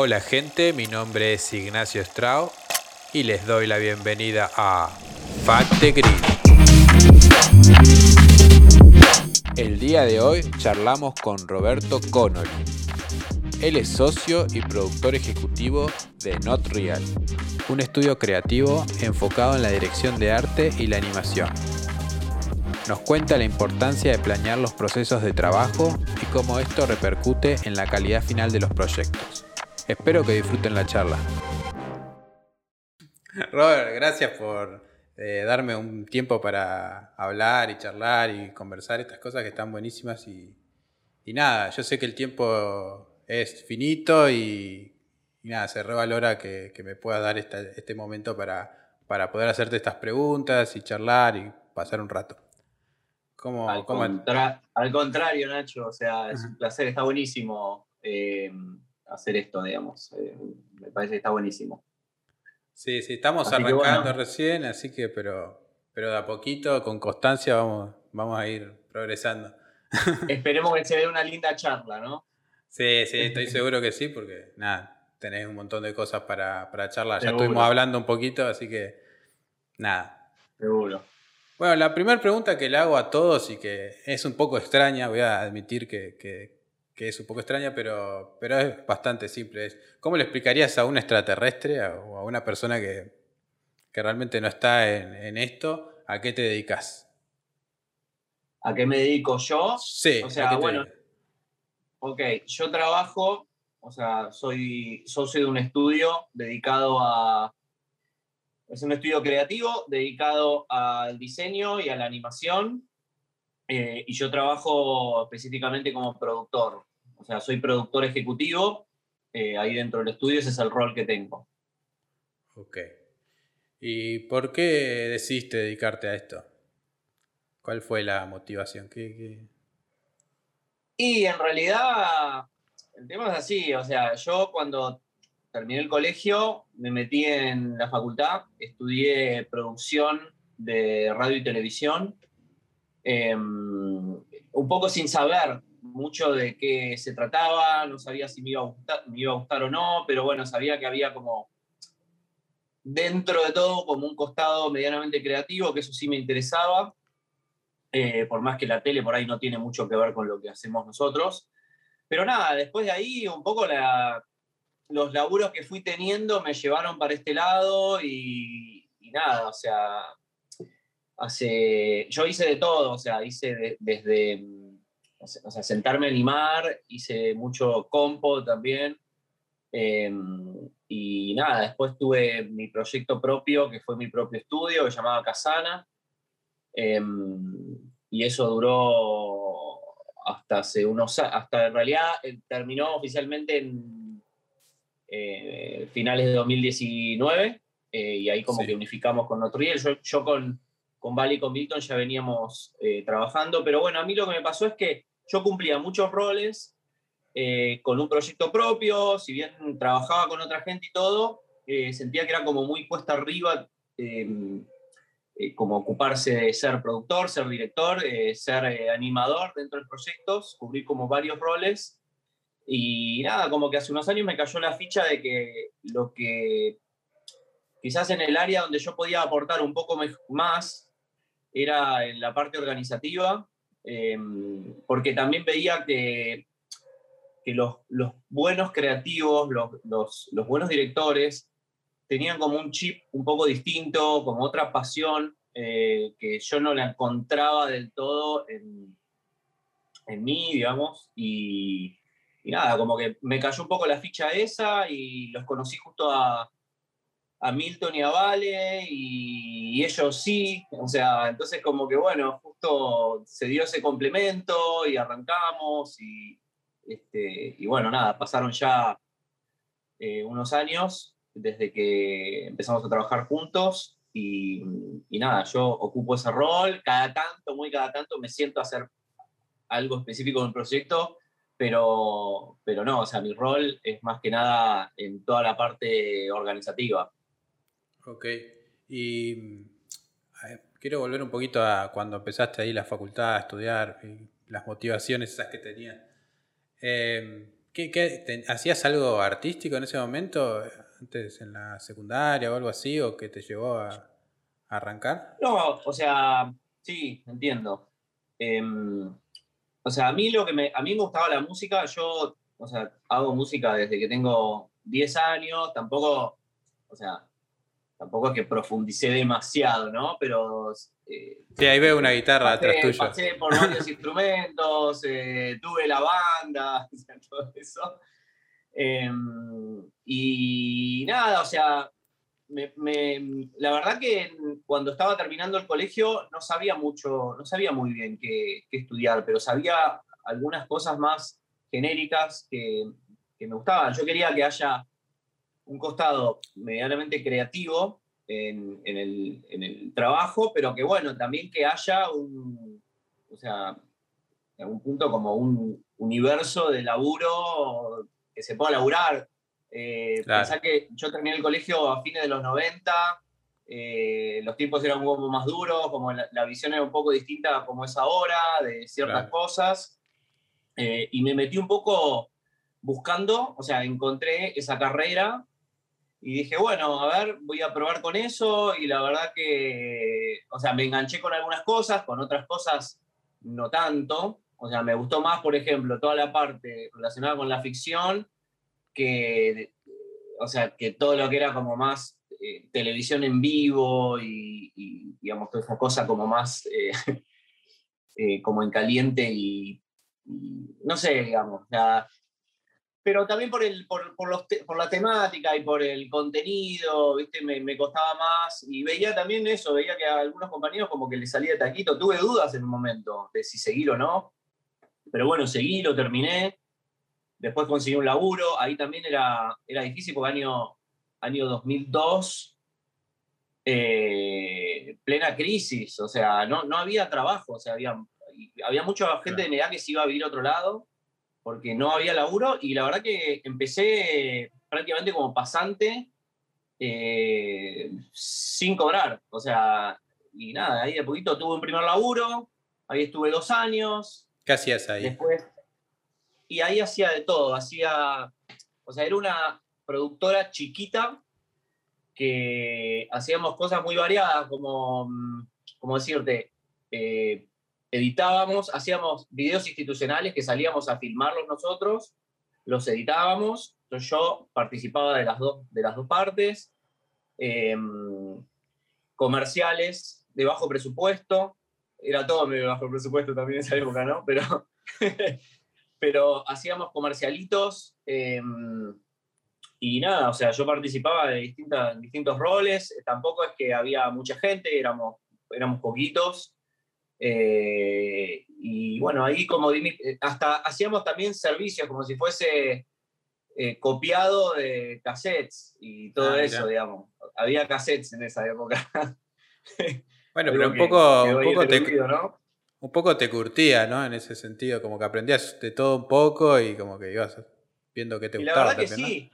Hola gente, mi nombre es Ignacio Strau y les doy la bienvenida a Fact Grid. El día de hoy charlamos con Roberto Connolly. Él es socio y productor ejecutivo de Not Real, un estudio creativo enfocado en la dirección de arte y la animación. Nos cuenta la importancia de planear los procesos de trabajo y cómo esto repercute en la calidad final de los proyectos. Espero que disfruten la charla. Robert, gracias por eh, darme un tiempo para hablar y charlar y conversar estas cosas que están buenísimas y, nada, yo sé que el tiempo es finito y, nada, se revalora que, me pueda dar este momento para, para poder hacerte estas preguntas y charlar y pasar un rato. ¿Cómo, al, al, contrario, Nacho, o sea, es un placer, está buenísimo. Eh, hacer esto, digamos. Eh, me parece que está buenísimo. Sí, sí, estamos arrancando recién, así que, pero, pero de a poquito, con constancia, vamos, vamos a ir progresando. Esperemos que se dé una linda charla, ¿no? Sí, sí, estoy seguro que sí, porque nada, tenés un montón de cosas para, para charlar. Ya estuvimos hablando un poquito, así que nada. Seguro. Bueno, la primera pregunta que le hago a todos y que es un poco extraña, voy a admitir que, que es un poco extraña, pero, pero es bastante simple. Es, ¿Cómo le explicarías a un extraterrestre o a una persona que, realmente no está en, esto, a qué te dedicas? ¿A qué me dedico yo? Sí, o sea, bueno. Ok, yo trabajo, o sea, soy socio de un estudio dedicado a. Es un estudio creativo dedicado al diseño y a la animación. Eh, y yo trabajo específicamente como productor. O sea, soy productor ejecutivo, eh, ahí dentro del estudio ese es el rol que tengo. Ok. ¿Y por qué decidiste dedicarte a esto? ¿Cuál fue la motivación? Y en realidad el tema es así, o sea, yo cuando terminé el colegio me metí en la facultad, estudié producción de radio y televisión, em, un poco sin saber mucho de qué se trataba, no sabía si me iba, a gustar, me iba a gustar o no, pero bueno, sabía que había como dentro de todo como un costado medianamente creativo, que eso sí me interesaba, eh, por más que la tele por ahí no tiene mucho que ver con lo que hacemos nosotros. Pero nada, después de ahí un poco los laburos que fui teniendo me llevaron para este lado y, nada, o sea, hace, yo hice de todo, o sea, hice desde o sea, sentarme a animar, hice mucho compo también. Em, y nada, después tuve mi proyecto propio, que fue mi propio estudio, que se llamaba Casana. Em, y eso duró hasta hace unos hasta en realidad eh, terminó oficialmente en eh, finales de 2019 eh, y ahí como que unificamos con Notriel. Yo, yo con, con Vale y con Milton ya veníamos trabajando, pero bueno, a mí lo que me pasó es que yo cumplía muchos roles eh, con un proyecto propio, si bien trabajaba con otra gente y todo, eh, sentía que era como muy puesta arriba, em, eh, como ocuparse de ser productor, ser director, ser animador dentro de proyectos, cubrir como varios roles. Y nada, como que hace unos años me cayó la ficha de que lo que quizás en el área donde yo podía aportar un poco más era en la parte organizativa, Em, porque también veía que, que los, buenos creativos, los, los, los, buenos directores, tenían como un chip un poco distinto, como otra pasión eh, que yo no la encontraba del todo en, en mí, digamos, y, y, nada, como que me cayó un poco la ficha esa y los conocí justo a, a Milton y a Vale y, ellos sí, o sea, entonces como que bueno, justo se dio ese complemento y arrancamos y, este, y bueno, nada, pasaron ya eh, unos años desde que empezamos a trabajar juntos y, y, nada, yo ocupo ese rol, cada tanto, muy cada tanto me siento a hacer algo específico en el proyecto, pero, pero no, o sea, mi rol es más que nada en toda la parte organizativa. Ok. Y quiero volver un poquito a cuando empezaste ahí la facultad a estudiar y las motivaciones que tenías. Em, ¿Qué, hacías algo artístico en ese momento, antes en la secundaria o algo así, o que te llevó a, arrancar? No, o sea, sí, entiendo. Em, o sea, a mí lo que me, a mí me gustaba la música, yo, o sea, hago música desde que tengo 10 años, tampoco, o sea, tampoco es que profundicé demasiado, ¿no? Pero... Eh, sí, ahí veo una guitarra atrás tuya. Pasé por varios instrumentos, eh, tuve la banda, todo eso. Em, y nada, o sea, la verdad que cuando estaba terminando el colegio no sabía mucho, no sabía muy bien qué, estudiar, pero sabía algunas cosas más genéricas que, que me gustaban. Yo quería que haya un costado medianamente creativo en, el, trabajo, pero que bueno, también que haya un, o sea, en algún punto como un universo de laburo que se pueda laburar. Eh, que yo terminé el colegio a fines de los 90, eh, los tiempos eran un poco más duros, como la, visión era un poco distinta como es ahora, de ciertas cosas, eh, y me metí un poco buscando, o sea, encontré esa carrera y dije, bueno, a ver, voy a probar con eso y la verdad que, o sea, me enganché con algunas cosas, con otras cosas no tanto. O sea, me gustó más, por ejemplo, toda la parte relacionada con la ficción que, o sea, que todo lo que era como más eh, televisión en vivo y, digamos, toda esa cosa como más, eh, eh, como en caliente y, no sé, digamos, pero también por, el, por, por, los por, la temática y por el contenido, ¿viste? Me, me, costaba más. Y veía también eso, veía que a algunos compañeros como que les salía de taquito. Tuve dudas en un momento de si seguir o no. Pero bueno, seguí, lo terminé. Después conseguí un laburo. Ahí también era, era difícil porque año, año 2002, eh, plena crisis. O sea, no, no había trabajo. O sea, había, había mucha gente de mi edad que se iba a vivir a otro lado porque no había laburo y la verdad que empecé prácticamente como pasante eh, sin cobrar. O sea, y nada, ahí de poquito tuve un primer laburo, ahí estuve dos años. ¿Qué hacías ahí? Después, y ahí hacía de todo, hacía, o sea, era una productora chiquita que hacíamos cosas muy variadas, como, como decirte, eh, editábamos, hacíamos videos institucionales que salíamos a filmarlos nosotros, los editábamos, entonces yo participaba de las, dos de las dos partes, em, comerciales de bajo presupuesto, era todo medio bajo presupuesto también en esa época, ¿no? Pero, pero hacíamos comercialitos em, y nada, o sea, yo participaba de distintas, distintos roles, tampoco es que había mucha gente, éramos, éramos poquitos, eh, y bueno, ahí como eh, hasta hacíamos también servicios como si fuese eh, copiado de cassettes y todo ah, eso, digamos. Había cassettes en esa época. bueno, pero un poco, un poco, te, un poco te curtía, ¿no? En ese sentido, como que aprendías de todo un poco y como que ibas viendo qué te gustaba. La verdad que sí.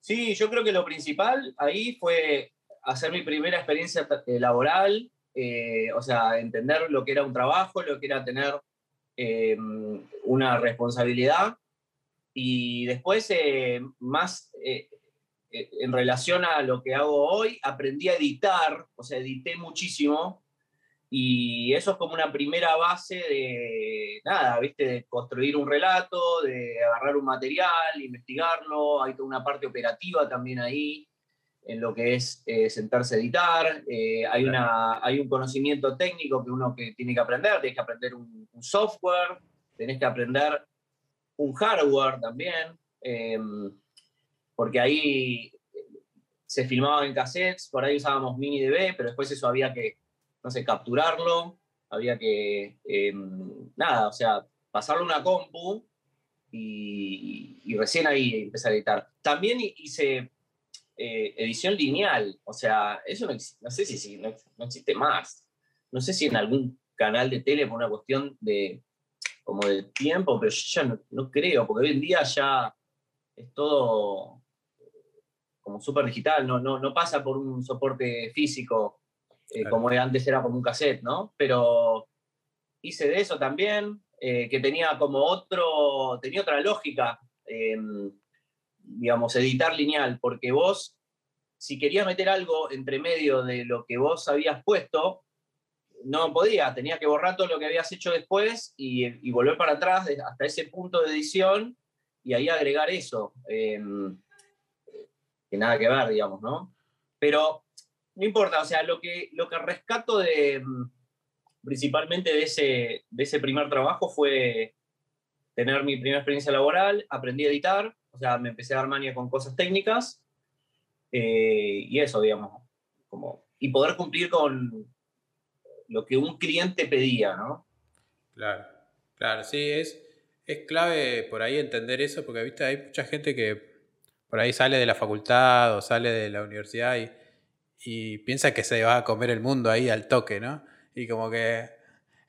Sí, yo creo que lo principal ahí fue hacer mi primera experiencia laboral, eh, o sea, entender lo que era un trabajo, lo que era tener eh, una responsabilidad. Y después, eh, más en relación a lo que hago hoy, aprendí a editar, o sea, edité muchísimo. Y eso es como una primera base de, nada, ¿viste? De construir un relato, de agarrar un material, investigarlo. Hay toda una parte operativa también ahí en lo que es eh, sentarse a editar, eh, hay, una, hay un conocimiento técnico que uno que tiene que aprender, tienes que aprender un, software, tenés que aprender un hardware también, em, porque ahí se filmaba en cassettes, por ahí usábamos mini DB, pero después eso había que, no sé, capturarlo, había que, em, nada, o sea, pasarlo a una compu y, y, recién ahí empezar a editar. También hice eh, edición lineal. O sea, eso no, no sé si, no, existe más. No sé si en algún canal de tele por una cuestión de como de tiempo, pero yo ya no, creo, porque hoy en día ya es todo como súper digital, no, no, no pasa por un soporte físico eh, como antes era como un cassette, ¿no? Pero hice de eso también, eh, que tenía como otro, tenía otra lógica em, digamos, editar lineal, porque vos, si querías meter algo entre medio de lo que vos habías puesto, no podía, tenía que borrar todo lo que habías hecho después y, volver para atrás hasta ese punto de edición y ahí agregar eso. Em, que nada que ver, digamos, ¿no? Pero no importa, o sea, lo que, lo que rescato de, em, principalmente de ese, de ese primer trabajo fue tener mi primera experiencia laboral, aprendí a editar, o sea, me empecé a dar mania con cosas técnicas eh, y eso, digamos, como, y poder cumplir con, lo que un cliente pedía, ¿no? Claro, claro, sí, es, es clave por ahí entender eso, porque ¿viste? hay mucha gente que por ahí sale de la facultad o sale de la universidad y, piensa que se va a comer el mundo ahí al toque, ¿no? Y como que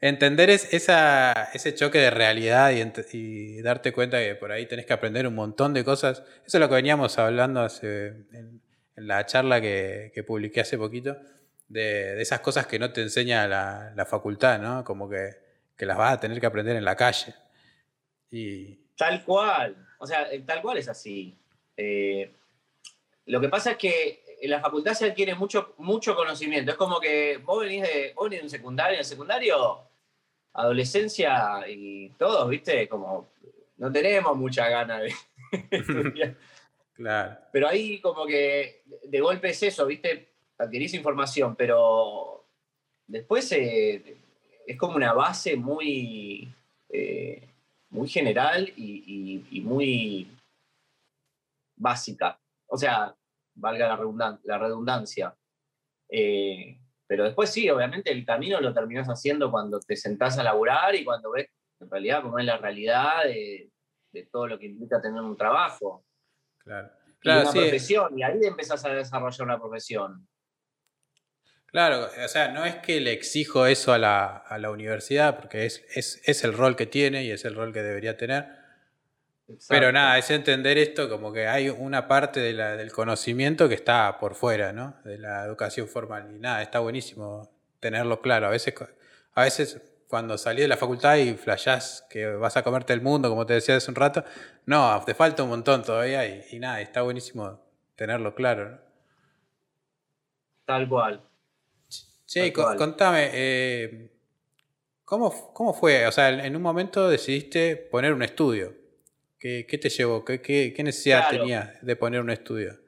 entender es, ese choque de realidad y, darte cuenta que por ahí tenés que aprender un montón de cosas. Eso es lo que veníamos hablando en, la charla que, que publiqué hace poquito de, esas cosas que no te enseña la, facultad, ¿no? Como que, las vas a tener que aprender en la calle. Y... Tal cual, o sea, eh, tal cual es así. Eh, lo que pasa es que en la facultad se adquiere mucho, mucho conocimiento. Es como que vos venís de, vos venís de un secundario, en el secundario, adolescencia y todos, ¿viste? Como no tenemos mucha gana de estudiar. Claro. Pero ahí como que de golpe es eso, ¿viste? adquirís información, pero después eh, es como una base muy, eh, muy general y, muy básica. O sea, valga la, redundancia. Eh, pero después sí, obviamente el camino lo terminas haciendo cuando te sentás a laburar y cuando ves en realidad cómo es la realidad de, todo lo que implica tener un trabajo. Claro. claro una profesión, y ahí empezás a desarrollar una profesión. Claro, o sea, no es que le exijo eso a la, universidad, porque es, es, el rol que tiene y es el rol que debería tener. Pero nada, es entender esto como que hay una parte del conocimiento que está por fuera, ¿no? De la educación formal. Y nada, está buenísimo tenerlo claro. A veces, a veces cuando salís de la facultad y flashás que vas a comerte el mundo, como te decía hace un rato, no, te falta un montón todavía y, y nada, está buenísimo tenerlo claro. ¿no? Tal cual. Sí, contame, eh, ¿cómo, fue? O sea, en un momento decidiste poner un estudio. ¿Qué, te llevó? ¿Qué, necesidad tenías de poner un estudio?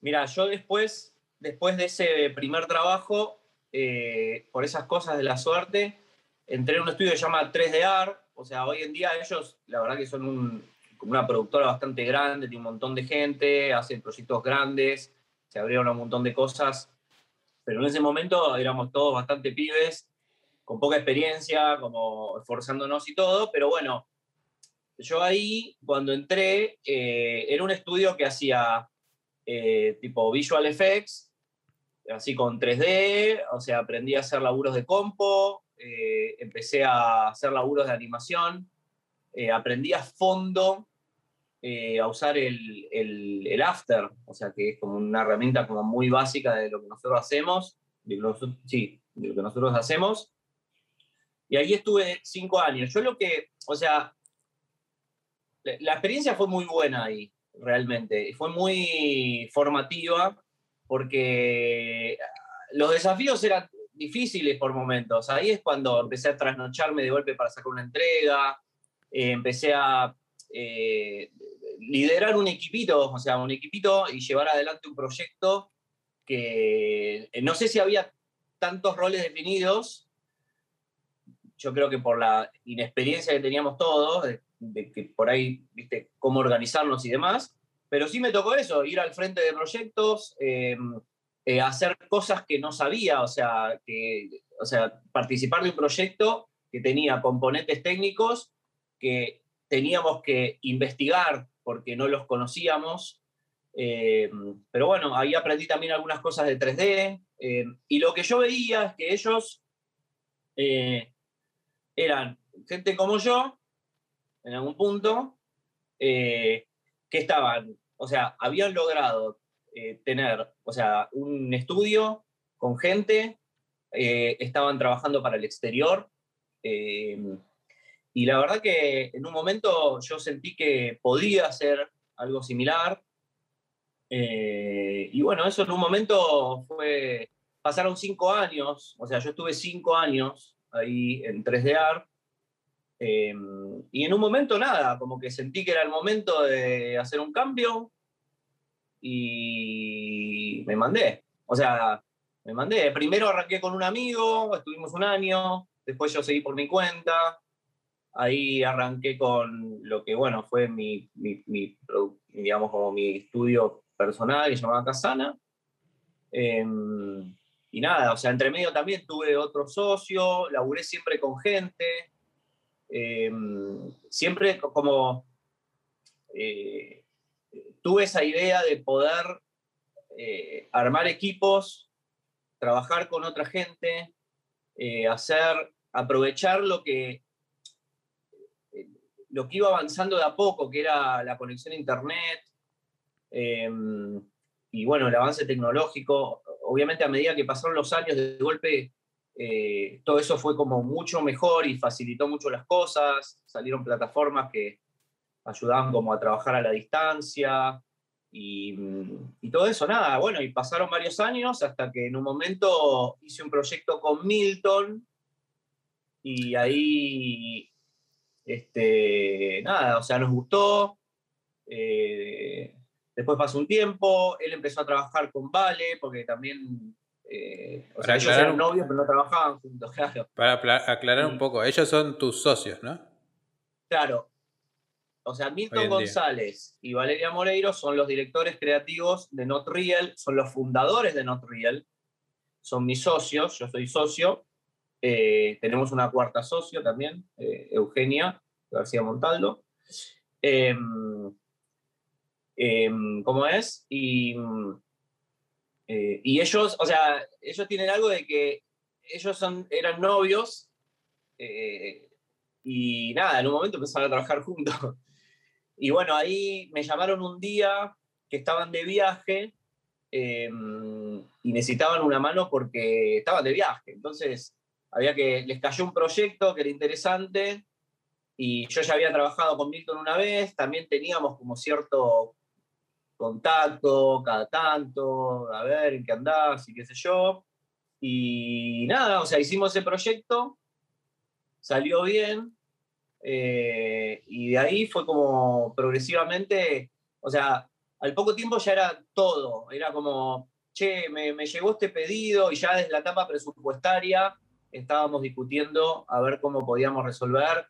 Mira, yo después, después de ese primer trabajo, eh, por esas cosas de la suerte, entré en un estudio que se llama 3D Art. O sea, hoy en día ellos, la verdad que son una productora bastante grande, tiene un montón de gente, hacen proyectos grandes, se abrieron un montón de cosas pero en ese momento éramos todos bastante pibes, con poca experiencia, como esforzándonos y todo, pero bueno, yo ahí cuando entré, eh, era un estudio que hacía eh, tipo visual effects, así con 3D, o sea, aprendí a hacer laburos de compo, eh, empecé a hacer laburos de animación, aprendí a fondo a usar el, el, After, o sea que es como una herramienta como muy básica de lo que nosotros hacemos, de lo, sí, de lo que nosotros hacemos. Y ahí estuve cinco años. Yo lo que, o sea, la experiencia fue muy buena ahí, realmente. Fue muy formativa porque los desafíos eran difíciles por momentos. Ahí es cuando empecé a trasnocharme de golpe para sacar una entrega, eh, empecé a eh, liderar un equipito, o sea, un equipito y llevar adelante un proyecto que eh, no sé si había tantos roles definidos, yo creo que por la inexperiencia que teníamos todos, de, que por ahí, viste, cómo organizarnos y demás, pero sí me tocó eso, ir al frente de proyectos, em, eh, hacer cosas que no sabía, o sea, que, o sea, participar de un proyecto que tenía componentes técnicos que teníamos que investigar porque no los conocíamos. Eh, pero bueno, ahí aprendí también algunas cosas de 3D. Eh, y lo que yo veía es que ellos eh, eran gente como yo, en algún punto, que estaban, o sea, habían logrado tener, o sea, un estudio con gente, estaban trabajando para el exterior. y la verdad que en un momento yo sentí que podía hacer algo similar. Eh, y bueno, eso en un momento fue, pasaron cinco años, o sea, yo estuve cinco años ahí en 3D Art. Eh, y en un momento nada, como que sentí que era el momento de hacer un cambio y me mandé. O sea, me mandé. Primero arranqué con un amigo, estuvimos un año, después yo seguí por mi cuenta, ahí arranqué con lo que, bueno, fue mi, digamos, como mi estudio personal que se llamaba Casana. Em, y nada, o sea, entre medio también tuve otro socio, laburé siempre con gente, em, siempre como eh, tuve esa idea de poder eh, armar equipos, trabajar con otra gente, eh, hacer, aprovechar lo que lo que iba avanzando de a poco, que era la conexión a Internet, y bueno, el avance tecnológico, obviamente a medida que pasaron los años, de golpe eh, todo eso fue como mucho mejor y facilitó mucho las cosas, salieron plataformas que ayudaban como a trabajar a la distancia y, y, todo eso, nada, bueno, y pasaron varios años hasta que en un momento hice un proyecto con Milton y ahí este, nada, o sea, nos gustó. Eh, después pasó un tiempo, él empezó a trabajar con Vale, porque también. Eh, o sea, ellos eran novios, pero no trabajaban juntos, claro. Para aclarar un poco, ellos son tus socios, ¿no? Claro. O sea, Milton González y Valeria Moreiro son los directores creativos de Not Real, son los fundadores de Not Real, son mis socios, yo soy socio, eh, tenemos una cuarta socio también, eh, Eugenia García Montaldo. Em, em, ¿Cómo es? Y, eh, y ellos, o sea, ellos tienen algo de que ellos son, eran novios y nada, en un momento empezaron a trabajar juntos. Y bueno, ahí me llamaron un día que estaban de viaje em, y necesitaban una mano porque estaban de viaje. Entonces había que, les cayó un proyecto que era interesante y yo ya había trabajado con Milton una vez, también teníamos como cierto contacto cada tanto, a ver en qué andás y qué sé yo. Y nada, o sea, hicimos ese proyecto, salió bien, eh, y de ahí fue como progresivamente, o sea, al poco tiempo ya era todo, era como, che, me, me llegó este pedido y ya desde la etapa presupuestaria estábamos discutiendo a ver cómo podíamos resolver,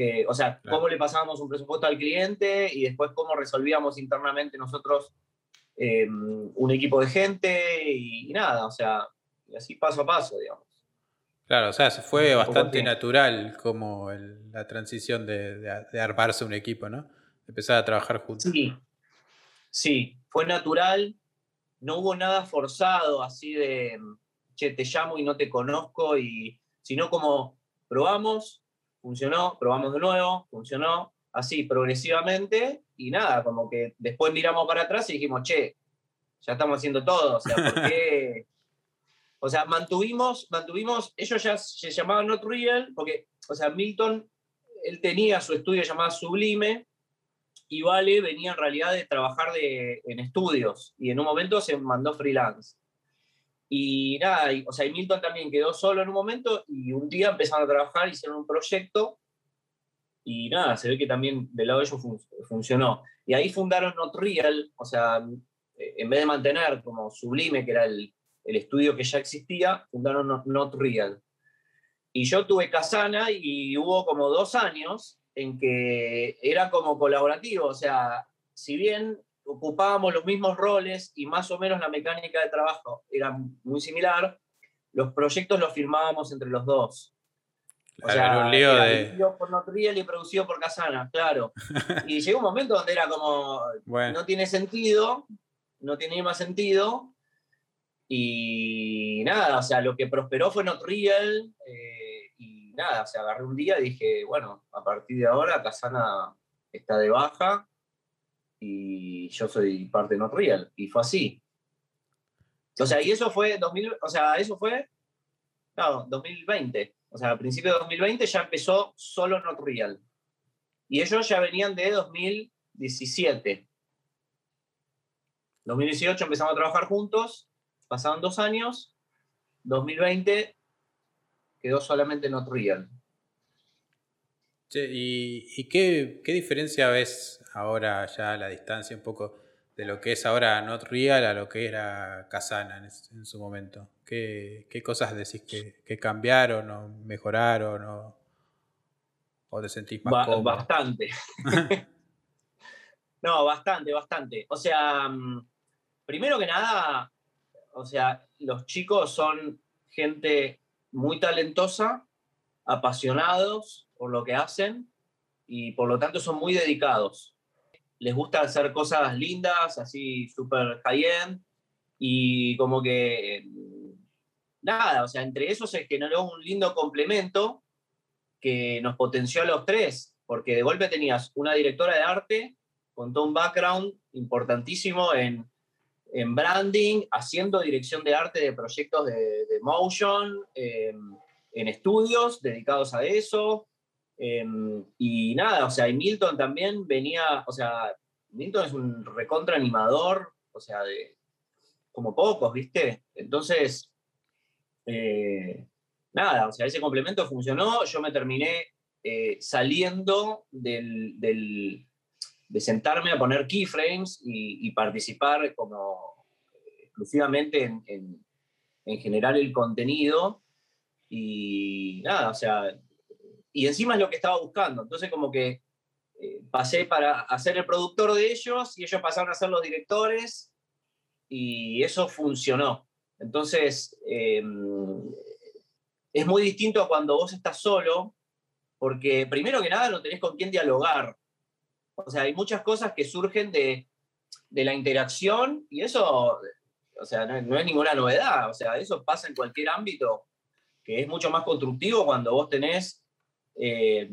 eh, o sea, cómo le pasábamos un presupuesto al cliente y después cómo resolvíamos internamente nosotros em, un equipo de gente y, nada, o sea, y así paso a paso, digamos. Claro, o sea, fue bastante natural como la transición de, de, armarse un equipo, ¿no? Empezar a trabajar juntos. Sí, sí, fue natural, no hubo nada forzado así de che, te llamo y no te conozco, y sino como probamos, funcionó, probamos de nuevo, funcionó, así progresivamente, y nada, como que después miramos para atrás y dijimos, che, ya estamos haciendo todo, o sea, ¿por qué? O sea, mantuvimos, mantuvimos, ellos ya se llamaban Not Real, porque, o sea, Milton, él tenía su estudio llamado Sublime, y Vale venía en realidad de trabajar de, en estudios, y en un momento se mandó freelance. Y nada, o sea, Milton también quedó solo en un momento y un día empezaron a trabajar, hicieron un proyecto y nada, se ve que también del lado de ellos funcionó. Y ahí fundaron Not Real, o sea, eh, en vez de mantener como Sublime, que era el, el estudio que ya existía, fundaron Not, Real. Y yo tuve Casana y hubo como dos años en que era como colaborativo, o sea, si bien ocupábamos los mismos roles y más o menos la mecánica de trabajo era muy similar, los proyectos los firmábamos entre los dos. O sea, era un lío de... por Notriel y producido por Casana, claro. y llegó un momento donde era como, no tiene sentido, no tiene más sentido. Y nada, o sea, lo que prosperó fue Notriel. Eh, y nada, o sea, agarré un día y dije, bueno, a partir de ahora Casana está de baja y yo soy parte de Not Real. Y fue así. O sea, y eso fue 2000, o sea, eso fue no, 2020. O sea, a principios de 2020 ya empezó solo Not Real. Y ellos ya venían de 2017. 2018 empezamos a trabajar juntos, pasaron dos años, 2020 quedó solamente Not Real. ¿Y, qué, diferencia ves ahora ya a la distancia un poco de lo que es ahora Not Real a lo que era Casana en, su momento? ¿Qué, cosas decís que, cambiaron o mejoraron o, o te sentís más cómodo? Bastante. no, bastante, bastante. O sea, mm, primero que nada, o sea, los chicos son gente muy talentosa, apasionados por lo que hacen y por lo tanto son muy dedicados. Les gusta hacer cosas lindas, así súper high-end y como que nada, o sea, entre eso se generó un lindo complemento que nos potenció a los tres, porque de golpe tenías una directora de arte con todo un background importantísimo en en branding, haciendo dirección de arte de proyectos de, motion, em, en estudios dedicados a eso. Em, y nada, o sea, y Milton también venía, o sea, Milton es un recontra animador, o sea, de como pocos, ¿viste? Entonces, eh, nada, o sea, ese complemento funcionó, yo me terminé eh, saliendo del, de sentarme a poner keyframes y, participar como exclusivamente en, generar el contenido. Y nada, o sea, y encima es lo que estaba buscando. Entonces como que eh, pasé para hacer el productor de ellos y ellos pasaron a ser los directores y eso funcionó. Entonces, em, es muy distinto a cuando vos estás solo, porque primero que nada no tenés con quién dialogar. O sea, hay muchas cosas que surgen de, la interacción y eso, o sea, no, es ninguna novedad. O sea, eso pasa en cualquier ámbito, que es mucho más constructivo cuando vos tenés eh,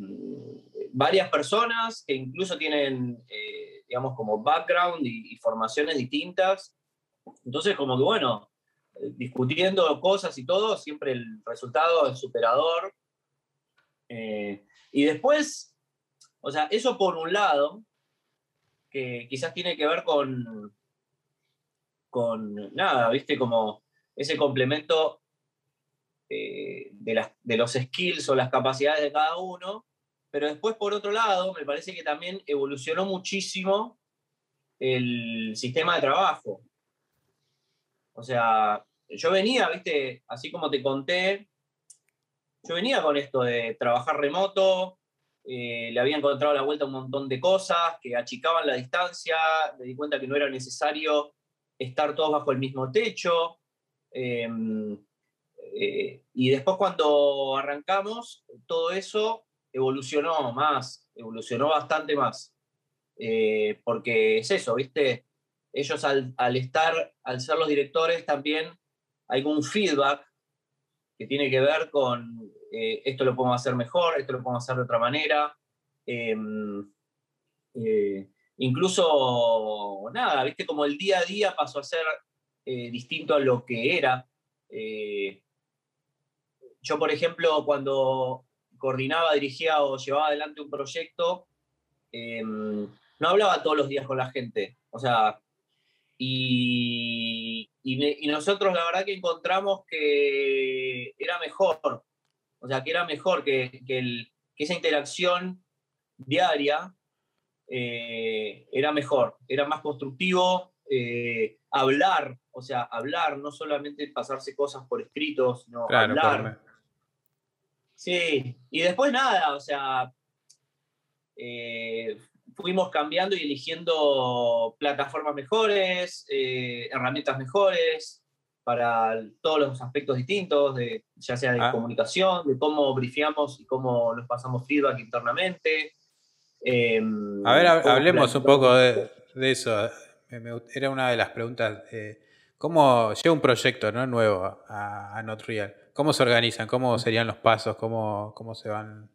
varias personas que incluso tienen, eh, digamos, como background y, formaciones distintas. Entonces, como que bueno, discutiendo cosas y todo, siempre el resultado es superador. Eh, y después, o sea, eso por un lado, que quizás tiene que ver con, con nada, viste, como ese complemento de, los skills o las capacidades de cada uno, pero después por otro lado, me parece que también evolucionó muchísimo el sistema de trabajo. O sea, yo venía, viste, así como te conté, yo venía con esto de trabajar remoto, eh, le había encontrado la vuelta un montón de cosas que achicaban la distancia, me di cuenta que no era necesario estar todos bajo el mismo techo. Em, eh, y después cuando arrancamos, todo eso evolucionó más, evolucionó bastante más. Eh, porque es eso, ¿viste? Ellos al, estar, al ser los directores también hay un feedback que tiene que ver con eh, esto lo podemos hacer mejor, esto lo podemos hacer de otra manera. Em, incluso, nada, viste, como el día a día pasó a ser distinto a lo que era. Yo, por ejemplo, cuando coordinaba, dirigía o llevaba adelante un proyecto, em, no hablaba todos los días con la gente. O sea, y, y, nosotros la verdad que encontramos que era mejor o sea, que era mejor que, esa interacción diaria eh, era mejor, era más constructivo, eh, hablar, o sea, hablar, no solamente pasarse cosas por escritos, sino hablar. Sí, y después nada, o sea, eh, fuimos cambiando y eligiendo plataformas mejores, herramientas mejores, para todos los aspectos distintos, de, ya sea de ah. comunicación, de cómo brifiamos y cómo nos pasamos feedback internamente. Em, a ver, hablemos un poco de, eso. Era una de las preguntas. ¿Cómo llega un proyecto ¿no? nuevo a, NotReal? ¿Cómo se organizan? ¿Cómo serían los pasos? ¿Cómo, cómo se van,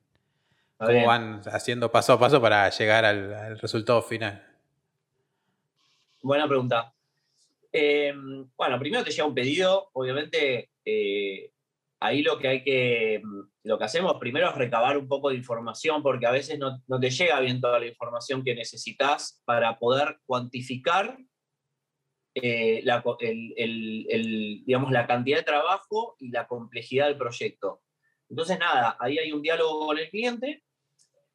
cómo van haciendo paso a paso para llegar al resultado final? Buena pregunta. Eh, bueno, primero te llega un pedido, obviamente eh, ahí lo que hay que, lo que hacemos primero es recabar un poco de información, porque a veces no, no te llega bien toda la información que necesitas para poder cuantificar eh, la, digamos, la cantidad de trabajo y la complejidad del proyecto. Entonces, nada, ahí hay un diálogo con el cliente.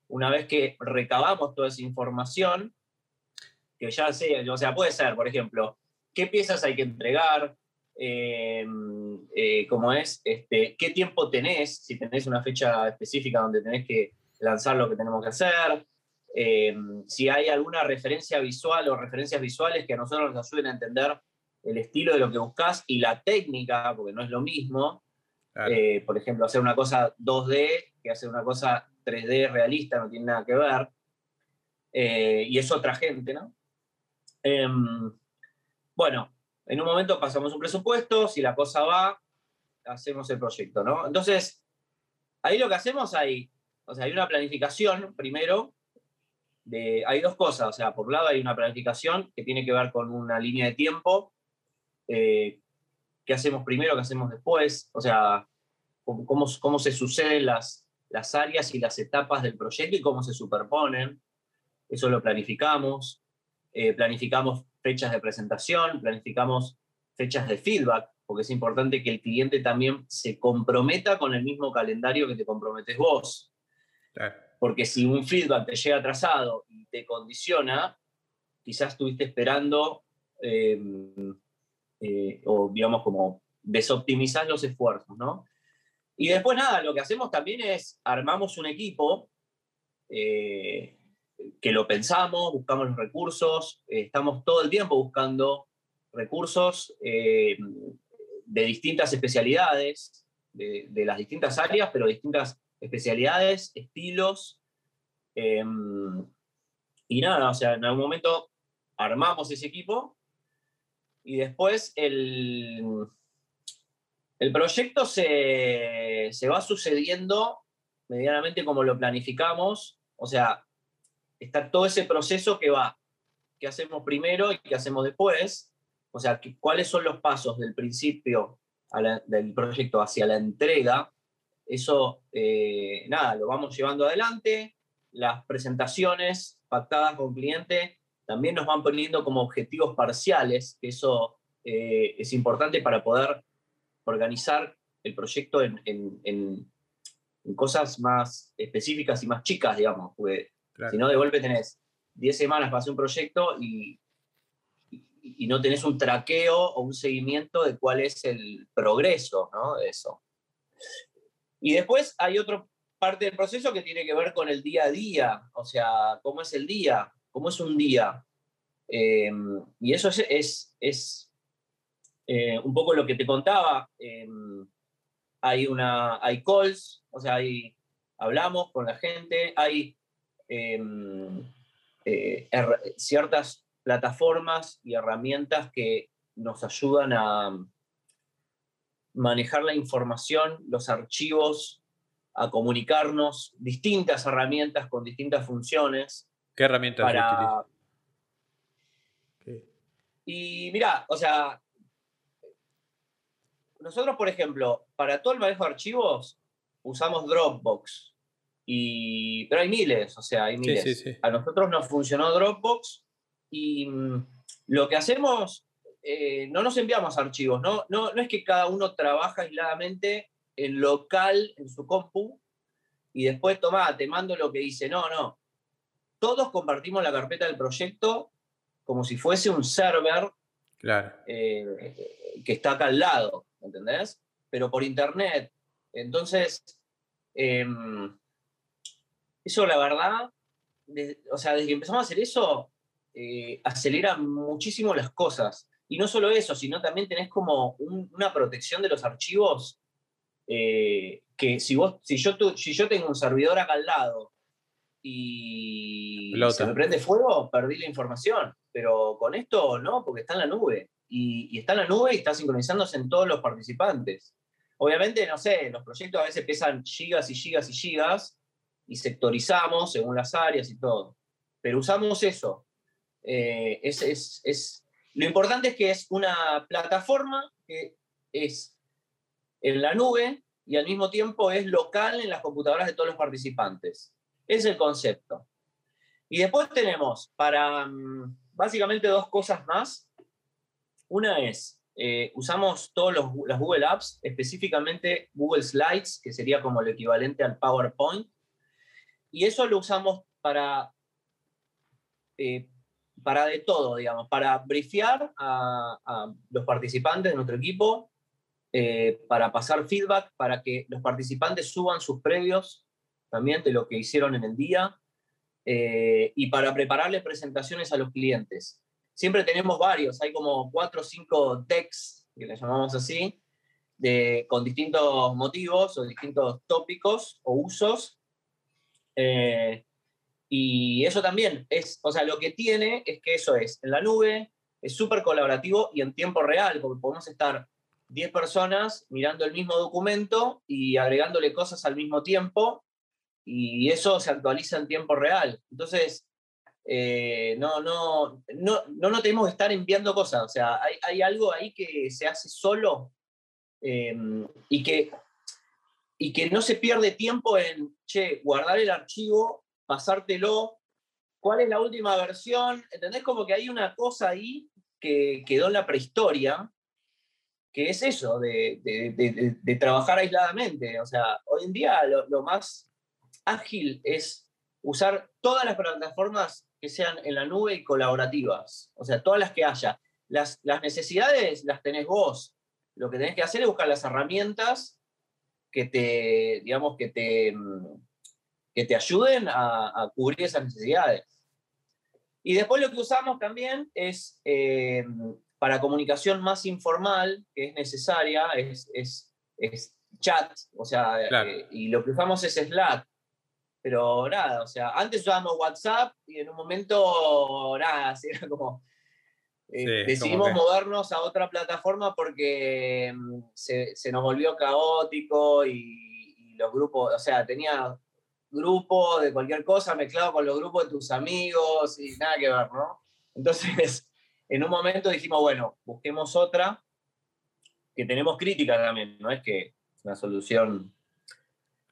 Una vez que recabamos toda esa información, que ya sé, o sea, puede ser, por ejemplo, qué piezas hay que entregar, eh, eh, cómo es, este, qué tiempo tenés, si tenés una fecha específica donde tenés que lanzar lo que tenemos que hacer, eh, si hay alguna referencia visual o referencias visuales que a nosotros nos ayuden a entender el estilo de lo que buscas y la técnica, porque no es lo mismo. por ejemplo, hacer una cosa 2D que hacer una cosa 3D realista no tiene nada que ver. y es otra gente, ¿no? Em, bueno, en un momento pasamos un presupuesto, si la cosa va, hacemos el proyecto, ¿no? Entonces, ahí lo que hacemos hay, o sea, hay una planificación primero, hay dos cosas, o sea, por un lado hay una planificación que tiene que ver con una línea de tiempo, eh, qué hacemos primero, qué hacemos después, o sea, cómo, cómo se suceden las, las áreas y las etapas del proyecto y cómo se superponen, eso lo planificamos, eh, planificamos fechas de presentación, planificamos fechas de feedback, porque es importante que el cliente también se comprometa con el mismo calendario que te comprometes vos. Porque si un feedback te llega atrasado y te condiciona, quizás estuviste esperando eh, eh, o digamos como desoptimizar los esfuerzos, ¿no? Y después nada, lo que hacemos también es armamos un equipo eh, que lo pensamos, buscamos los recursos, estamos todo el tiempo buscando recursos de distintas especialidades, de, las distintas áreas, pero distintas especialidades, estilos. Em, y nada, o sea, en algún momento armamos ese equipo y después el, el proyecto se, se va sucediendo medianamente como lo planificamos. O sea, está todo ese proceso que va, qué hacemos primero y qué hacemos después, o sea, cuáles son los pasos del principio del proyecto hacia la entrega, eso, eh, nada, lo vamos llevando adelante, las presentaciones pactadas con cliente también nos van poniendo como objetivos parciales, que eso eh, es importante para poder organizar el proyecto en, en, cosas más específicas y más chicas, digamos, porque si no, de golpe tenés 10 semanas para hacer un proyecto y, y, no tenés un traqueo o un seguimiento de cuál es el progreso ¿no? de eso. Y después hay otra parte del proceso que tiene que ver con el día a día, o sea, cómo es el día, cómo es un día. Em, y eso es, es, es eh, un poco lo que te contaba. Em, hay, una, hay calls, o sea, hay, hablamos con la gente, hay Em, eh, ciertas plataformas y herramientas que nos ayudan a manejar la información, los archivos, a comunicarnos, distintas herramientas con distintas funciones. ¿Qué herramientas para... Y mira, o sea, nosotros, por ejemplo, para todo el manejo de archivos usamos Dropbox. Y, pero hay miles, o sea, hay miles. A nosotros nos funcionó Dropbox y mm, lo que hacemos, eh, no nos enviamos archivos, ¿no? No, no es que cada uno trabaja aisladamente en local, en su compu, y después, toma, te mando lo que dice. No, no. Todos compartimos la carpeta del proyecto como si fuese un server claro. Eh, que está acá al lado, ¿entendés? Pero por internet. Entonces, em, eso, la verdad, o sea, desde que empezamos a hacer eso, eh, acelera muchísimo las cosas. Y no solo eso, sino también tenés como una protección de los archivos eh, que si, vos, si, yo si yo tengo un servidor acá al lado y se me prende fuego, perdí la información. Pero con esto no, porque está en la nube. Y, y, está en la nube y está sincronizándose en todos los participantes. Obviamente, no sé, los proyectos a veces pesan gigas y gigas y gigas, y sectorizamos según las áreas y todo. Pero usamos eso. Eh, es, es, es, lo importante es que es una plataforma que es en la nube, y al mismo tiempo es local en las computadoras de todos los participantes. Es el concepto. Y después tenemos para mm, básicamente dos cosas más. Una es, eh, usamos todos los, las Google Apps, específicamente Google Slides, que sería como el equivalente al PowerPoint. Y eso lo usamos para, eh, para de todo, digamos, para briefiar a, los participantes de nuestro equipo, eh, para pasar feedback, para que los participantes suban sus previos también de lo que hicieron en el día eh, y para prepararles presentaciones a los clientes. Siempre tenemos varios, hay como cuatro o cinco decks, que le llamamos así, de, con distintos motivos o distintos tópicos o usos. Eh, y eso también es, o sea, lo que tiene es que eso es en la nube, es súper colaborativo y en tiempo real, porque podemos estar 10 personas mirando el mismo documento y agregándole cosas al mismo tiempo, y eso se actualiza en tiempo real. Entonces, eh, no, no, no, no, tenemos que estar enviando cosas, o sea, hay, algo ahí que se hace solo em, y, que, y que no se pierde tiempo en, che, guardar el archivo, pasártelo, cuál es la última versión, ¿entendés? Como que hay una cosa ahí que quedó en la prehistoria, que es eso, de, trabajar aisladamente. O sea, hoy en día lo, más ágil es usar todas las plataformas que sean en la nube y colaborativas. O sea, todas las que haya. Las, las necesidades las tenés vos. Lo que tenés que hacer es buscar las herramientas que te, digamos, que te, que te ayuden a, cubrir esas necesidades. Y después lo que usamos también es eh, para comunicación más informal, que es necesaria, es, es, es chat, o sea, eh, y lo que usamos es Slack. Pero nada, o sea, antes usábamos WhatsApp y en un momento, nada, así era como... Eh, decidimos movernos a otra plataforma porque mm, se, se, nos volvió caótico y, y, los grupos, o sea, tenía grupos de cualquier cosa mezclado con los grupos de tus amigos y nada que ver, ¿no? Entonces, en un momento dijimos, bueno, busquemos otra, que tenemos crítica también, no es que una solución.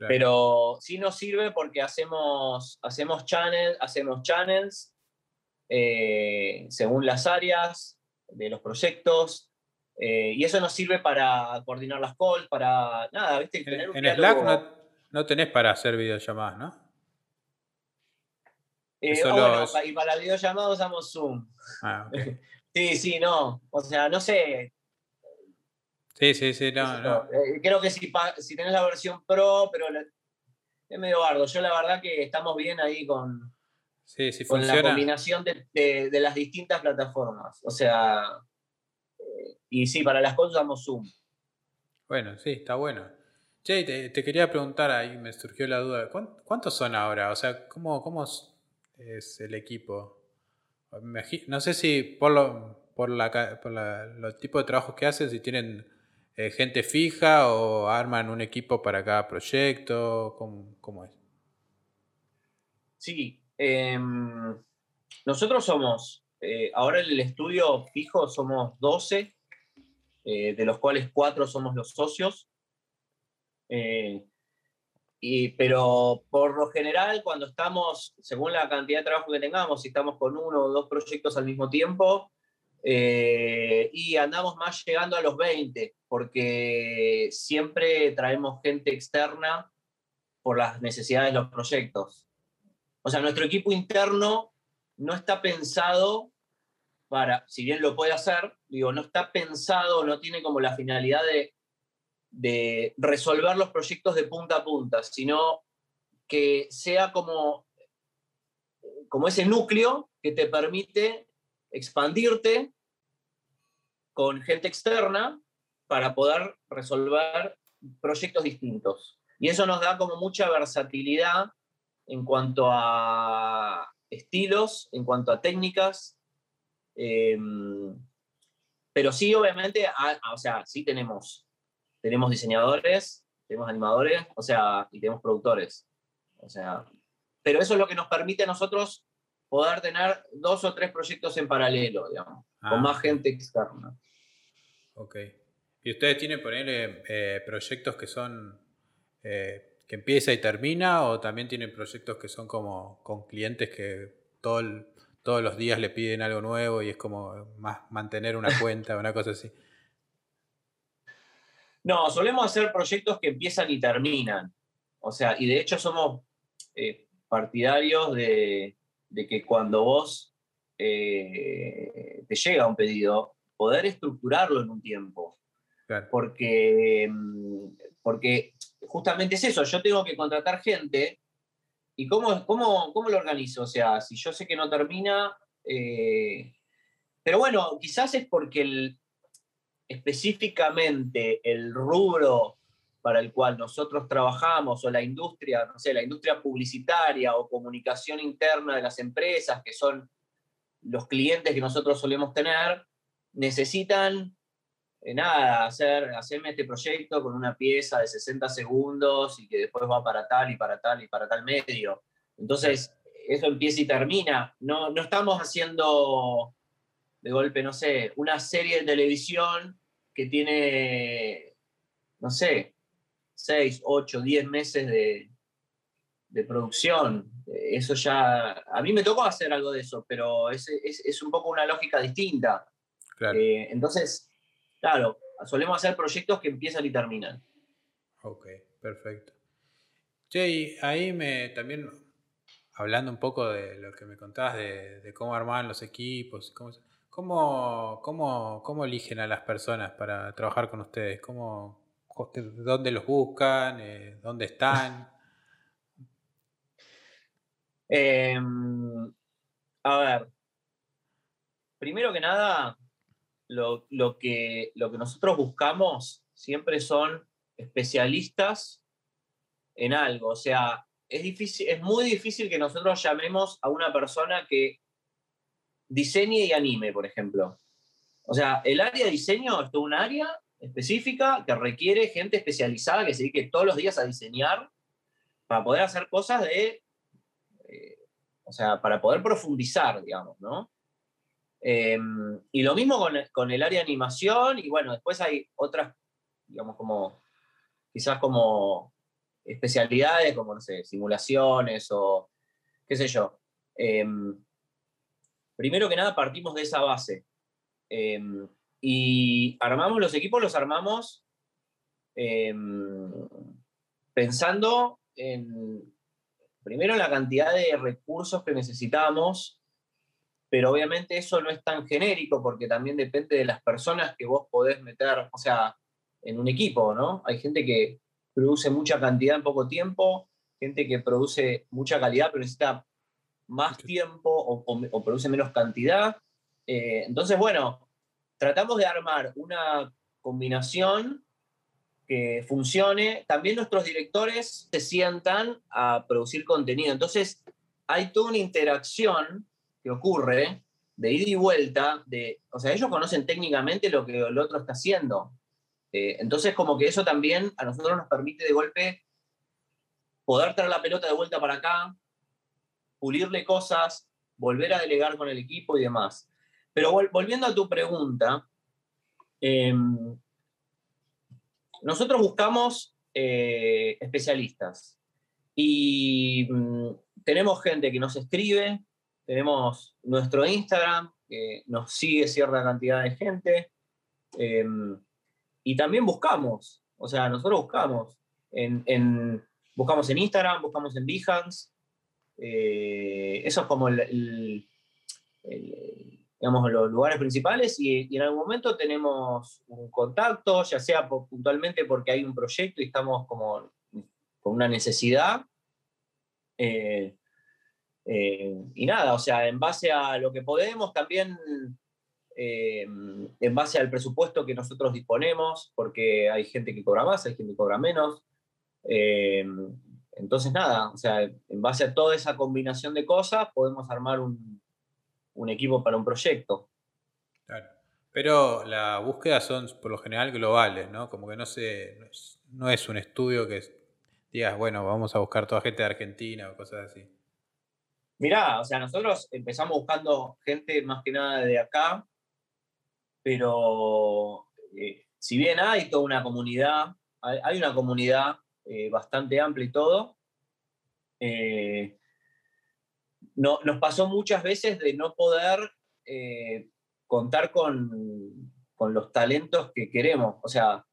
Pero sí nos sirve porque hacemos, hacemos, channel, hacemos channels eh, según las áreas de los proyectos. Eh, y eso nos sirve para coordinar las calls, para nada, ¿viste? en, Slack no, no tenés para hacer videollamadas, ¿no? Eh, bueno, y para videollamadas usamos Zoom. Ah, sí, sí, no. O sea, no sé. Sí, sí, sí, no. no. Eh, creo que si, si tenés la versión Pro, pero es medio bardo. Yo la verdad que estamos bien ahí con, sí, sí, con la combinación de, de, las distintas plataformas. O sea, eh, y sí, para las cosas usamos Zoom. Bueno, sí, está bueno. Che, te, quería preguntar ahí, me surgió la duda, ¿cuántos son ahora? O sea, ¿cómo, cómo es el equipo. No sé si por, lo, por, la, por los tipos de trabajos que hacen, si tienen eh, gente fija o arman un equipo para cada proyecto, ¿cómo, es? Sí, em, nosotros somos, eh, ahora en el estudio fijo somos 12, eh, de los cuales 4 somos los socios pero por lo general, cuando estamos, según la cantidad de trabajo que tengamos, si estamos con uno o dos proyectos al mismo tiempo, eh, y andamos más llegando a los 20, porque siempre traemos gente externa por las necesidades de los proyectos. O sea, nuestro equipo interno no está pensado para, si bien lo puede hacer, digo, no está pensado, no tiene como la finalidad de de resolver los proyectos de punta a punta, sino que sea como, como ese núcleo que te permite expandirte con gente externa para poder resolver proyectos distintos. Y eso nos da como mucha versatilidad en cuanto a estilos, en cuanto a técnicas. Em, pero sí, obviamente, o sea, sí tenemos tenemos diseñadores, tenemos animadores, o sea, y tenemos productores. O sea, pero eso es lo que nos permite a nosotros poder tener dos o tres proyectos en paralelo, digamos, con ah, más gente externa. Ok. ¿Y ustedes tienen, ponerle eh, proyectos que son, eh, que empieza y termina, o también tienen proyectos que son como con clientes que todo todos los días le piden algo nuevo y es como más mantener una cuenta, una cosa así? No, solemos hacer proyectos que empiezan y terminan. O sea, y de hecho somos eh, partidarios de, que cuando vos te llega un pedido, poder estructurarlo en un tiempo. Porque, mm, porque justamente es eso, yo tengo que contratar gente y cómo, cómo, cómo lo organizo. O sea, si yo sé que no termina, eh, pero bueno, quizás es porque el, específicamente el rubro para el cual nosotros trabajamos o la industria, no sé, la industria publicitaria o comunicación interna de las empresas, que son los clientes que nosotros solemos tener, necesitan eh, nada, hacer, hacerme este proyecto con una pieza de 60 segundos y que después va para tal y para tal y para tal medio. Entonces, eso empieza y termina. No, no estamos haciendo de golpe, no sé, una serie de televisión que tiene, no sé, 6, 8, 10 meses de, de producción. Eso ya, a mí me tocó hacer algo de eso, pero es, es, es un poco una lógica distinta. Eh, entonces, claro, solemos hacer proyectos que empiezan y terminan. Ok, perfecto. Che, ahí me también, hablando un poco de lo que me contabas, de, cómo arman los equipos, cómo, cómo, cómo, eligen a las personas para trabajar con ustedes, ¿Cómo, dónde los buscan, eh, dónde están. Em, a ver, primero que nada, lo, que, lo que nosotros buscamos siempre son especialistas en algo. O sea, es, difícil, es muy difícil que nosotros llamemos a una persona que diseñe y anime, por ejemplo. O sea, el área de diseño es un área específica que requiere gente especializada que se dedique todos los días a diseñar para poder hacer cosas de, eh, o sea, para poder profundizar, digamos, ¿no? Em, y lo mismo con, el área de animación, y bueno, después hay otras, digamos, como quizás como especialidades, como, no sé, simulaciones o qué sé yo. Em, primero que nada, partimos de esa base. Em, y armamos los equipos, los armamos pensando en, primero, la cantidad de recursos que necesitamos pero obviamente eso no es tan genérico porque también depende de las personas que vos podés meter, o sea, en un equipo, ¿no? Hay gente que produce mucha cantidad en poco tiempo, gente que produce mucha calidad pero necesita más tiempo o, produce menos cantidad. Eh, entonces, bueno, tratamos de armar una combinación que funcione. También nuestros directores se sientan a producir contenido. Entonces, hay toda una interacción que ocurre de ida y vuelta, de, o sea, ellos conocen técnicamente lo que el otro está haciendo. Eh, entonces, como que eso también a nosotros nos permite de golpe poder traer la pelota de vuelta para acá, pulirle cosas, volver a delegar con el equipo y demás. Pero volviendo a tu pregunta, em, nosotros buscamos eh, especialistas y mm, tenemos gente que nos escribe, tenemos nuestro Instagram, que nos sigue cierta cantidad de gente. Em, y también buscamos, o sea, nosotros buscamos. Buscamos en Instagram, buscamos en Behance. Eh, eso es como digamos, los lugares principales y, en algún momento tenemos un contacto, ya sea puntualmente porque hay un proyecto y estamos como con una necesidad. Eh, eh, y nada, o sea, en base a lo que podemos, también eh, en base al presupuesto que nosotros disponemos, porque hay gente que cobra más, hay gente que cobra menos. Entonces, nada, o sea, en base a toda esa combinación de cosas, podemos armar un, un equipo para un proyecto. Claro. Pero las búsquedas son por lo general globales, ¿no? Como que no, se, no es un estudio que digas, bueno, vamos a buscar toda gente de Argentina o cosas así. Mirá, o sea, nosotros empezamos buscando gente más que nada de acá, pero eh, si bien hay toda una comunidad, hay, una comunidad eh, bastante amplia y todo, eh, no, nos pasó muchas veces de no poder eh, contar con, con, los talentos que queremos, o sea,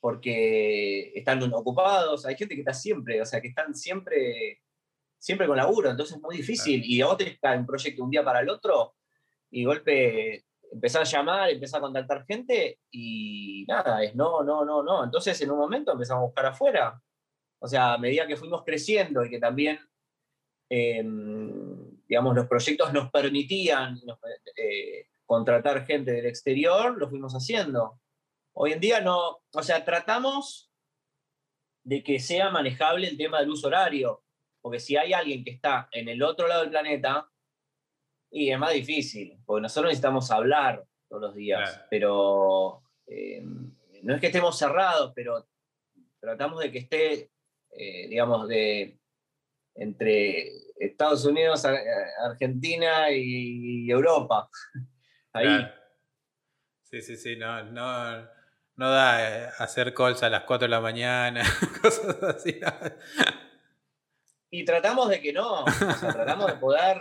porque están ocupados, hay gente que está siempre, o sea, que están siempre, siempre con laburo, entonces es muy difícil, y a vos tenés que un proyecto un día para el otro, y golpe empezar a llamar, empezar a contactar gente y nada, es no, no, no, no. Entonces en un momento empezamos a buscar afuera. O sea, a medida que fuimos creciendo y que también, em, digamos, los proyectos nos permitían eh, contratar gente del exterior, lo fuimos haciendo. Hoy en día no, o sea, tratamos de que sea manejable el tema del uso horario, porque si hay alguien que está en el otro lado del planeta, y es más difícil, porque nosotros necesitamos hablar todos los días, pero eh, no es que estemos cerrados, pero tratamos de que esté, eh, digamos, de entre Estados Unidos, Argentina y Europa. Ahí. Sí, sí, sí, no, no, no da eh, hacer calls a las 4 de la mañana, cosas así. Y tratamos de que no, tratamos de poder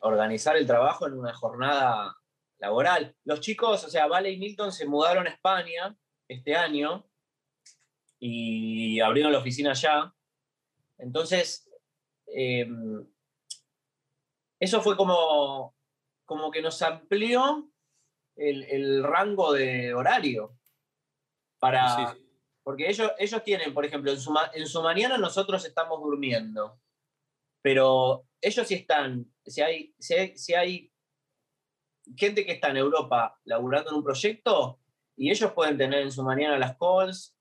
organizar el trabajo en una jornada laboral. Los chicos, o sea, Vale y Milton se mudaron a España este año y abrieron la oficina allá. Entonces, em, eso fue como, como que nos amplió el, rango de horario. Para, Porque ellos, ellos tienen, por ejemplo, en su, en su mañana nosotros estamos durmiendo, pero ellos sí están si hay, si hay, gente que está en Europa laburando en un proyecto y ellos pueden tener en su mañana las calls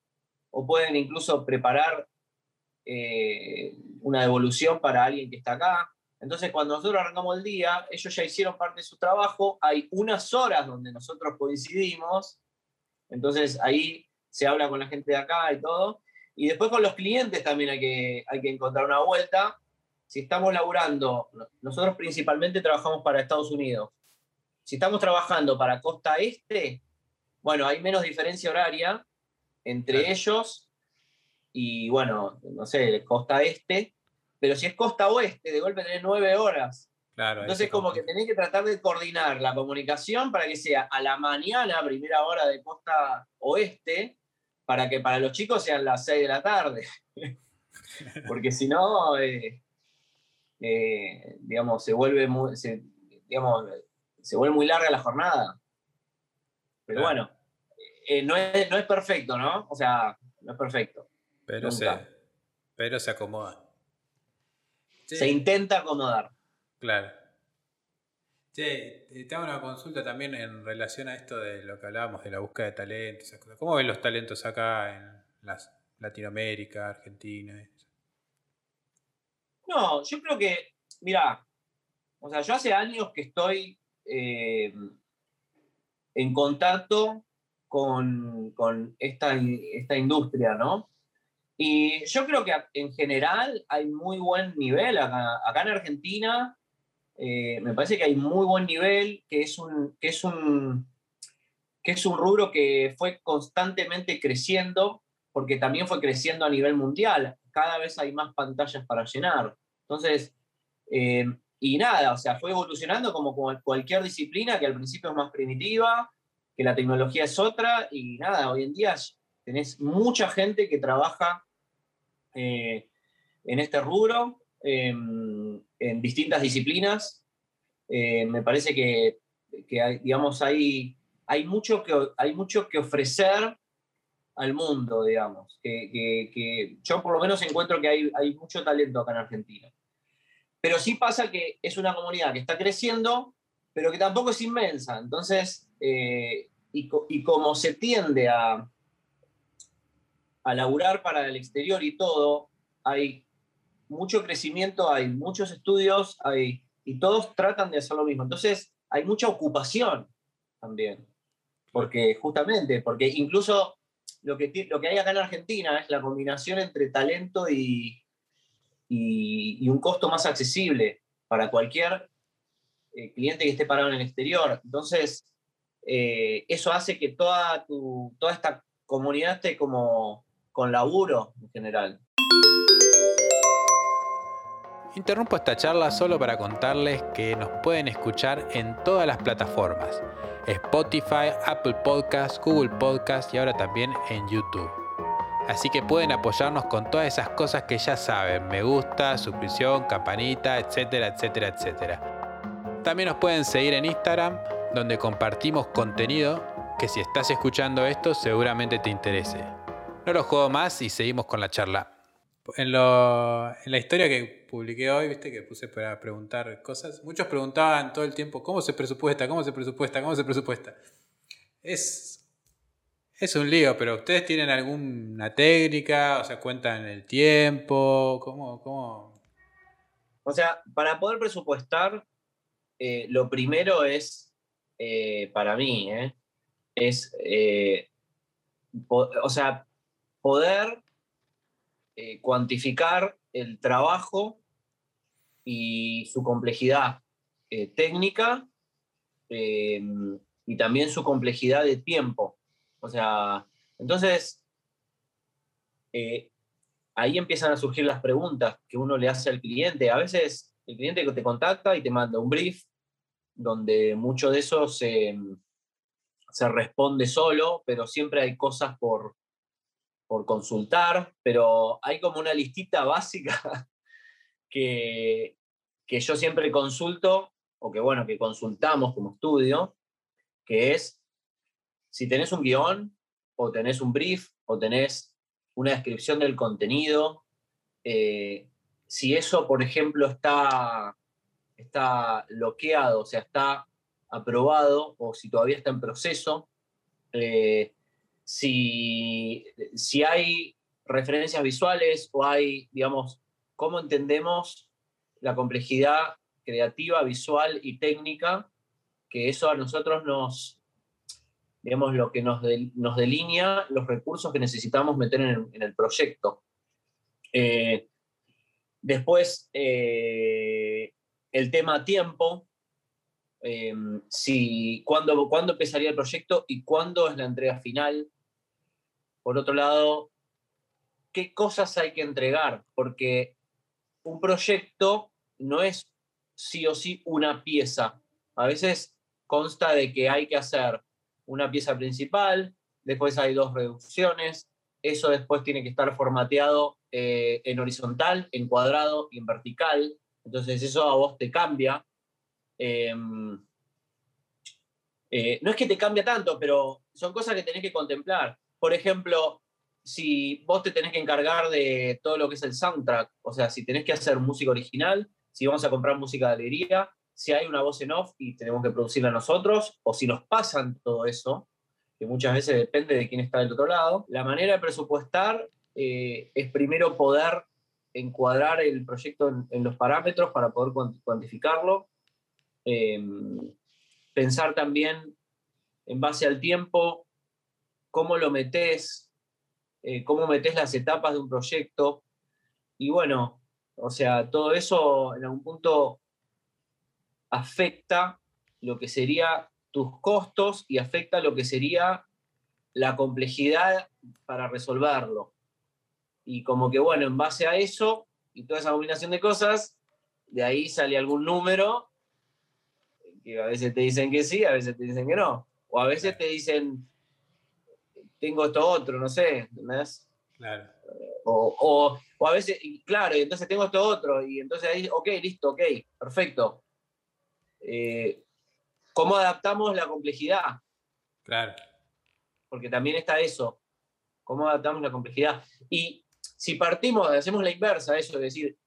o pueden incluso preparar eh, una devolución para alguien que está acá. Entonces, cuando nosotros arrancamos el día, ellos ya hicieron parte de su trabajo, hay unas horas donde nosotros coincidimos, entonces ahí se habla con la gente de acá y todo. Y después con los clientes también hay que, hay que encontrar una vuelta, si estamos laburando, nosotros principalmente trabajamos para Estados Unidos. Si estamos trabajando para costa este, bueno, hay menos diferencia horaria entre ellos y, bueno, no sé, costa este, pero si es costa oeste, de golpe tenés nueve horas. Claro, Entonces, como que tenés que tratar de coordinar la comunicación para que sea a la mañana, primera hora de costa oeste, para que para los chicos sean las seis de la tarde. Porque si no, eh, eh, digamos, se vuelve muy, digamos, se vuelve muy larga la jornada. Pero bueno, eh, no, es, no, es, perfecto, ¿no? O sea, no es perfecto. Pero, se, pero se acomoda. Se intenta acomodar. Claro. Che, te hago una consulta también en relación a esto de lo que hablábamos de la búsqueda de talentos. ¿Cómo ven los talentos acá en las Latinoamérica, Argentina? No, yo creo que, mira, o sea, yo hace años que estoy eh, en contacto con, esta, industria, ¿no? Y yo creo que en general hay muy buen nivel acá, en Argentina. Eh, me parece que hay muy buen nivel, que es un, que es un, que es un rubro que fue constantemente creciendo, porque también fue creciendo a nivel mundial cada vez hay más pantallas para llenar. Entonces, eh, y nada, o sea, fue evolucionando como cualquier disciplina que al principio es más primitiva, que la tecnología es otra, y nada, hoy en día tenés mucha gente que trabaja eh, en este rubro, em, en distintas disciplinas. Eh, me parece que, que digamos, hay, hay, mucho que, hay mucho que ofrecer al mundo, digamos. Que, yo por lo menos encuentro que hay, hay, mucho talento acá en Argentina. Pero sí pasa que es una comunidad que está creciendo, pero que tampoco es inmensa. Entonces, eh, y, como se tiende a, a laburar para el exterior y todo, hay mucho crecimiento, hay muchos estudios, hay, y todos tratan de hacer lo mismo. Entonces, hay mucha ocupación también. Porque justamente, porque incluso lo que, lo que hay acá en Argentina es la combinación entre talento y, y, un costo más accesible para cualquier eh, cliente que esté parado en el exterior. Entonces, eh, eso hace que toda, tu, toda esta comunidad esté como con laburo en general. Interrumpo esta charla solo para contarles que nos pueden escuchar en todas las plataformas. Spotify, Apple Podcasts, Google Podcasts y ahora también en YouTube. Así que pueden apoyarnos con todas esas cosas que ya saben, me gusta, suscripción, campanita, etcétera, etcétera, etcétera. También nos pueden seguir en Instagram, donde compartimos contenido que si estás escuchando esto seguramente te interese. No lo juego más y seguimos con la charla. En, en la historia que publiqué hoy, viste que puse para preguntar cosas, muchos preguntaban todo el tiempo, ¿cómo se presupuesta? ¿Cómo se presupuesta? ¿Cómo se presupuesta? Es es un lío, pero ¿ustedes tienen alguna técnica? O sea, cuentan el tiempo. ¿Cómo? cómo? O sea, para poder presupuestar, eh, lo primero es, eh, para mí, eh, es, o sea, poder cuantificar el trabajo y su complejidad técnica y también su complejidad de tiempo. O sea, entonces, eh, ahí empiezan a surgir las preguntas que uno le hace al cliente. A veces el cliente te contacta y te manda un brief donde mucho de eso se, se responde solo, pero siempre hay cosas por, por consultar, pero hay como una listita básica que, que yo siempre consulto, o que bueno, que consultamos como estudio, que es si tenés un guion, o tenés un brief, o tenés una descripción del contenido, eh, si eso, por ejemplo, está, está bloqueado, o sea, está aprobado, o si todavía está en proceso, eh, si, si hay referencias visuales o hay, digamos, cómo entendemos la complejidad creativa, visual y técnica, que eso a nosotros nos, digamos, lo que nos, nos delinea los recursos que necesitamos meter en el, proyecto. Eh, después, eh, el tema tiempo, eh, si, ¿cuándo, ¿cuándo empezaría el proyecto y cuándo es la entrega final? Por otro lado, ¿qué cosas hay que entregar? Porque un proyecto no es sí o sí una pieza. A veces consta de que hay que hacer una pieza principal, después hay dos reducciones, eso después tiene que estar formateado eh, en horizontal, en cuadrado y en vertical, entonces eso a vos te cambia. Em, eh, no es que te cambia tanto, pero son cosas que tenés que contemplar. Por ejemplo, si vos te tenés que encargar de todo lo que es el soundtrack, o sea, si tenés que hacer música original, si vamos a comprar música de alegría, si hay una voz en off y tenemos que producirla nosotros, o si nos pasan todo eso, que muchas veces depende de quién está del otro lado. La manera de presupuestar eh, es primero poder encuadrar el proyecto en, los parámetros para poder cuantificarlo. Em, pensar también en base al tiempo, cómo lo metes, eh, cómo metes las etapas de un proyecto. Y bueno, o sea, todo eso en algún punto afecta lo que sería tus costos y afecta lo que sería la complejidad para resolverlo. Y como que, bueno, en base a eso y toda esa combinación de cosas, de ahí sale algún número que a veces te dicen que sí, a veces te dicen que no. O a veces te dicen, tengo esto otro, no sé, ¿entendés? Claro. O, o, a veces, claro, y entonces tengo esto otro, y entonces ahí, ok, listo, ok, perfecto. Eh, ¿Cómo adaptamos la complejidad? Claro. Porque también está eso. ¿Cómo adaptamos la complejidad? Y si partimos, hacemos la inversa, eso de decir,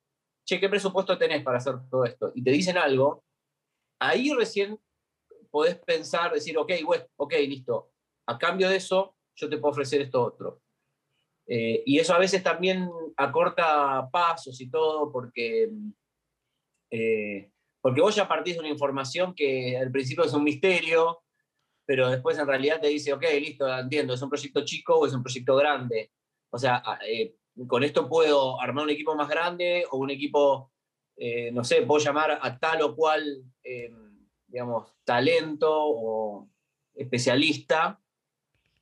che, ¿qué presupuesto tenés para hacer todo esto? Y te dicen algo, ahí recién podés pensar, decir, ok, ok, listo. A cambio de eso, yo te puedo ofrecer esto otro. Eh, y eso a veces también acorta pasos y todo, porque eh, porque vos ya partís de una información que al principio es un misterio, pero después en realidad te dice, ok, listo, entiendo, es un proyecto chico o es un proyecto grande. O sea, eh, con esto puedo armar un equipo más grande o un equipo, eh, no sé, puedo llamar a tal o cual, eh, digamos, talento o, especialista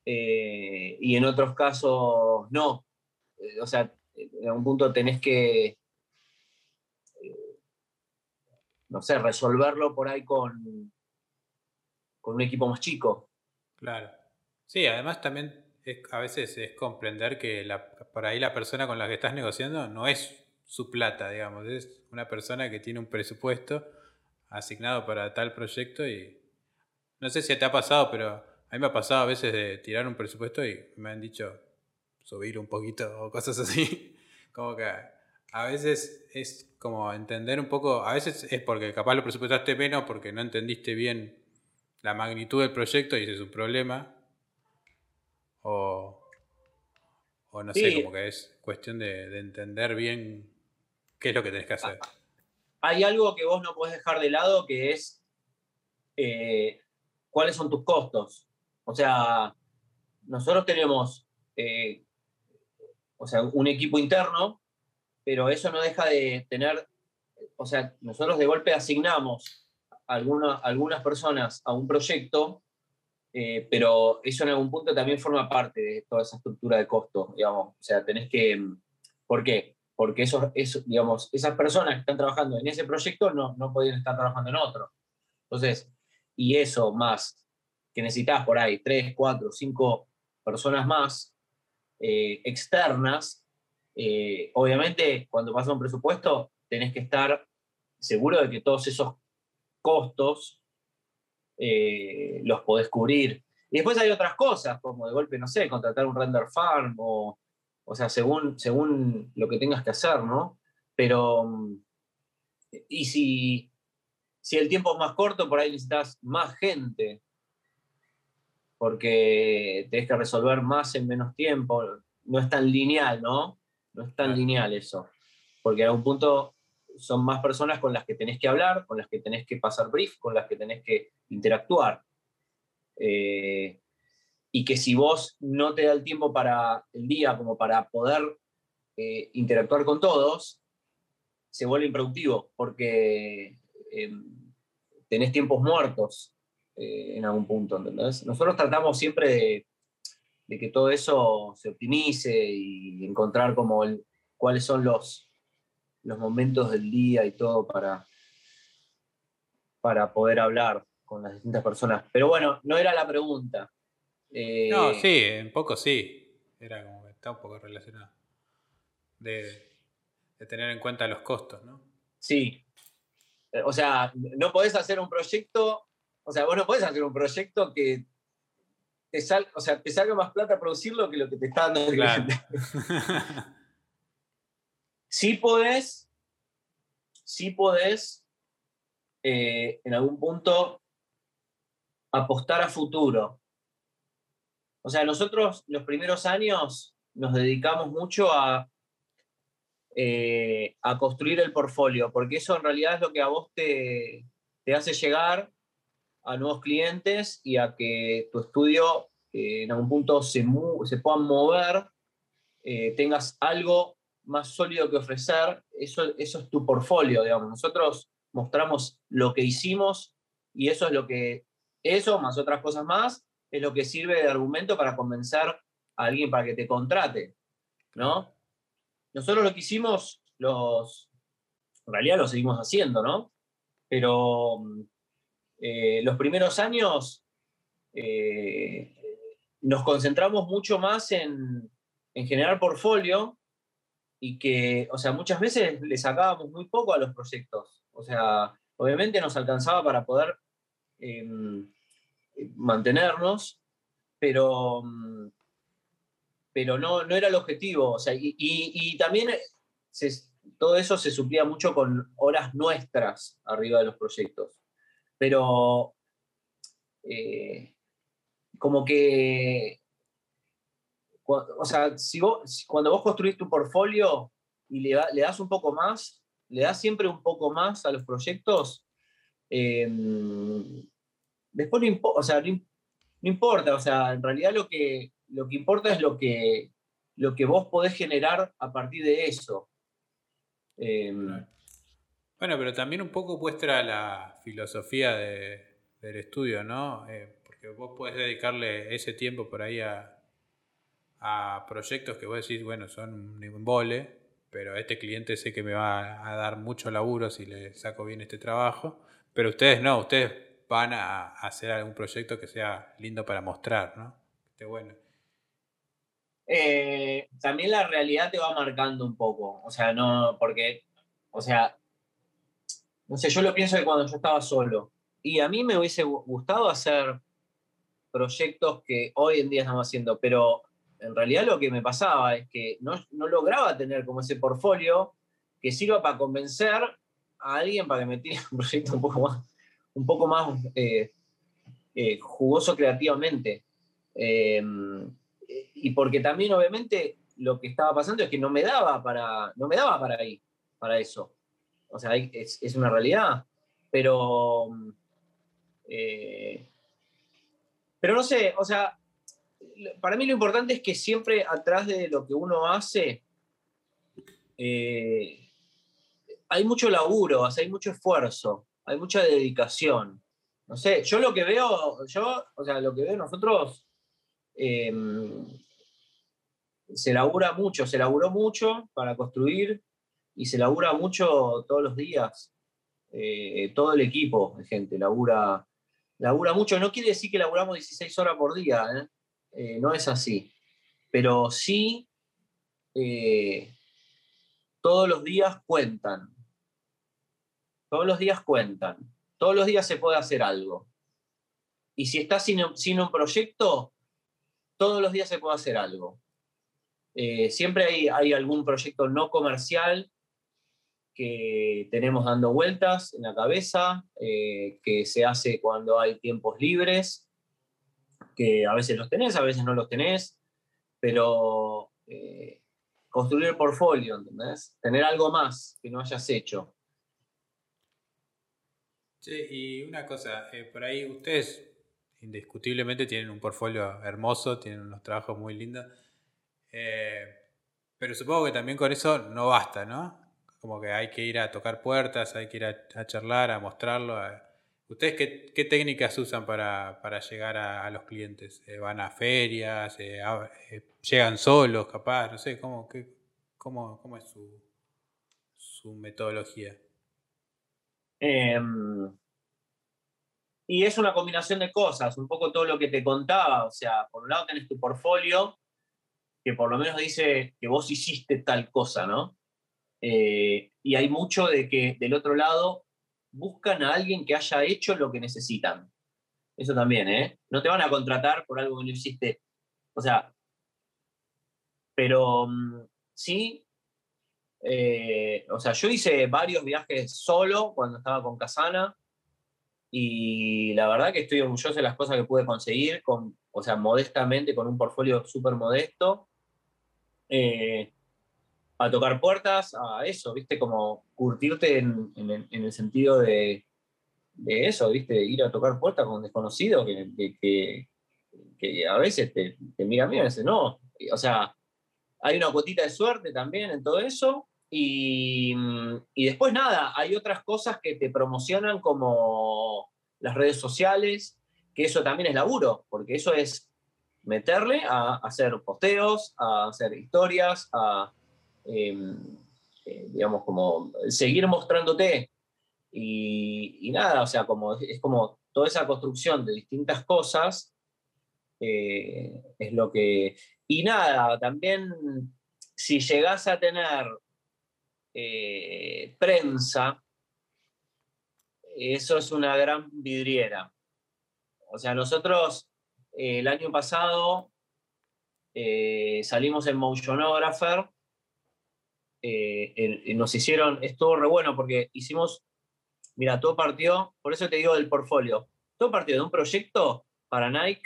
eh, y en otros casos no. O sea, en algún punto tenés que, no sé, resolverlo por ahí con, con un equipo más chico. Claro. Sí, además también a veces es comprender que por ahí la persona con la que estás negociando no es su plata, digamos, es una persona que tiene un presupuesto asignado para tal proyecto y no sé si te ha pasado, pero a mí me ha pasado a veces de tirar un presupuesto y me han dicho subir un poquito o cosas así, como que a veces es como entender un poco, a veces es porque capaz lo presupuestaste menos porque no entendiste bien la magnitud del proyecto y ese es un problema, o, no sé, como que es cuestión de, entender bien qué es lo que tenés que hacer. Ah, hay algo que vos no podés dejar de lado que es eh, cuáles son tus costos. O sea, nosotros tenemos eh, o sea, un equipo interno, pero eso no deja de tener, o sea, nosotros de golpe asignamos alguna, algunas personas a un proyecto eh, pero eso en algún punto también forma parte de toda esa estructura de costo, digamos. O sea, tenés que... ¿Por qué? Porque eso, eso, digamos, esas personas que están trabajando en ese proyecto no, no podían estar trabajando en otro. Entonces, y eso más, que necesitas por ahí tres, cuatro, cinco personas más eh, externas, eh, obviamente cuando pasa un presupuesto tenés que estar seguro de que todos esos costos eh, los podés cubrir. Y después hay otras cosas, como de golpe, no sé, contratar un render farm o, o sea, según, según lo que tengas que hacer, ¿no? Pero, mm, y si, si el tiempo es más corto, por ahí necesitas más gente, porque tenés que resolver más en menos tiempo. No es tan lineal, ¿no? No es tan lineal eso. Porque a un punto son más personas con las que tenés que hablar, con las que tenés que pasar brief, con las que tenés que interactuar. Eh, y que si vos no te da el tiempo para el día como para poder eh, interactuar con todos, se vuelve improductivo porque eh, tenés tiempos muertos en algún punto. Nosotros tratamos siempre de, de, que todo eso se optimice y encontrar como cuáles son los, los momentos del día y todo para, para poder hablar con las distintas personas. Pero bueno, no era la pregunta. Eh, no, sí, un poco sí. Era como que está un poco relacionado. De, tener en cuenta los costos, ¿no? Sí. O sea, no podés hacer un proyecto, o sea, vos no podés hacer un proyecto que te, sal, o sea, te salga más plata producirlo que lo que te está dando el cliente. sí podés, sí podés eh, en algún punto apostar a futuro. O sea, nosotros los primeros años nos dedicamos mucho a, eh, a construir el portfolio, porque eso en realidad es lo que a vos te, te hace llegar a nuevos clientes y a que tu estudio eh, en algún punto se, se pueda mover, tengas algo más sólido que ofrecer, eso, eso es tu portfolio, digamos. Nosotros mostramos lo que hicimos y eso es lo que, eso más otras cosas más, es lo que sirve de argumento para convencer a alguien para que te contrate, ¿no? Nosotros lo que hicimos, los, en realidad lo seguimos haciendo, ¿no? Pero eh, los primeros años eh, nos concentramos mucho más en, en generar portfolio y que, o sea, muchas veces le sacábamos muy poco a los proyectos. O sea, obviamente nos alcanzaba para poder em, mantenernos, pero, pero no, no era el objetivo. O sea, y, también todo eso se suplía mucho con horas nuestras arriba de los proyectos. Pero eh, como que o sea, si vos, cuando vos construís tu portfolio y le, das un poco más, le das siempre un poco más a los proyectos, em, después no, importa, o sea, en realidad lo que, lo que importa es lo que, lo que vos podés generar a partir de eso. Em, bueno, pero también un poco muestra la filosofía del estudio, ¿no? Eh, que vos podés dedicarle ese tiempo por ahí a, a proyectos que vos decís, bueno, son un vole, pero este cliente sé que me va a dar mucho laburo si le saco bien este trabajo, pero ustedes no, ustedes van a hacer algún proyecto que sea lindo para mostrar, ¿no? Esté bueno. Eh, también la realidad te va marcando un poco, o sea, no, porque, o sea, no sé, yo lo pienso de cuando yo estaba solo, y a mí me hubiese gustado hacer proyectos que hoy en día estamos haciendo, pero en realidad lo que me pasaba es que no, lograba tener como ese portfolio que sirva para convencer a alguien para que me tire un proyecto un poco más, un poco más eh, eh, jugoso creativamente. Em, y porque también obviamente lo que estaba pasando es que no me daba para, no me daba para ahí, para eso. O sea, es, es una realidad. Pero, eh, pero no sé, o sea, para mí lo importante es que siempre atrás de lo que uno hace eh, hay mucho laburo, hay mucho esfuerzo, hay mucha dedicación. No sé, yo lo que veo, yo, o sea, lo que veo nosotros em, se labura mucho, se laburó mucho para construir y se labura mucho todos los días. Eh, todo el equipo de gente labura, labura mucho. No quiere decir que laburamos 16 horas por día, ¿eh? Eh, no es así. Pero sí, eh, todos los días cuentan. Todos los días cuentan. Todos los días se puede hacer algo. Y si estás sin, un proyecto, todos los días se puede hacer algo. Eh, siempre hay, hay, algún proyecto no comercial que tenemos dando vueltas en la cabeza, que se hace cuando hay tiempos libres que a veces los tenés, a veces no los tenés, pero eh, construir el portfolio, ¿entendés? Tener algo más que no hayas hecho. Sí, y una cosa, eh, por ahí ustedes indiscutiblemente tienen un portfolio hermoso, tienen unos trabajos muy lindos, eh, pero supongo que también con eso no basta, ¿no? Como que hay que ir a tocar puertas, hay que ir a, charlar, a mostrarlo. ¿Ustedes qué, técnicas usan para, llegar a, los clientes? Eh, ¿Van a ferias? Eh, eh, ¿Llegan solos, capaz? No sé, ¿cómo, cómo, es su, metodología? Em, y es una combinación de cosas, un poco todo lo que te contaba. O sea, por un lado tenés tu portfolio, que por lo menos dice que vos hiciste tal cosa, ¿no? y hay mucho de que del otro lado buscan a alguien que haya hecho lo que necesitan. Eso también, ¿eh? No te van a contratar por algo que no hiciste. O sea, pero mm, sí, eh, o sea, yo hice varios viajes solo cuando estaba con Casana y la verdad que estoy orgulloso de las cosas que pude conseguir, con, o sea, modestamente, con un portfolio súper modesto. Eh, a tocar puertas, a eso, ¿viste? Como curtirte en, el sentido de, eso, ¿viste? Ir a tocar puertas con desconocidos que, que, a veces te, te miran bien, a veces no. O sea, hay una cuotita de suerte también en todo eso. Y, y después nada, hay otras cosas que te promocionan como las redes sociales, que eso también es laburo, porque eso es meterle a hacer posteos, a hacer historias, a eh, digamos, como seguir mostrándote. Y, nada, o sea, como, es como toda esa construcción de distintas cosas eh, es lo que... Y nada, también si llegas a tener eh, prensa, eso es una gran vidriera. O sea, nosotros el año pasado salimos en Motionographer eh, nos hicieron, estuvo re bueno porque hicimos, mira, todo partió, por eso te digo del portfolio, todo partió de un proyecto para Nike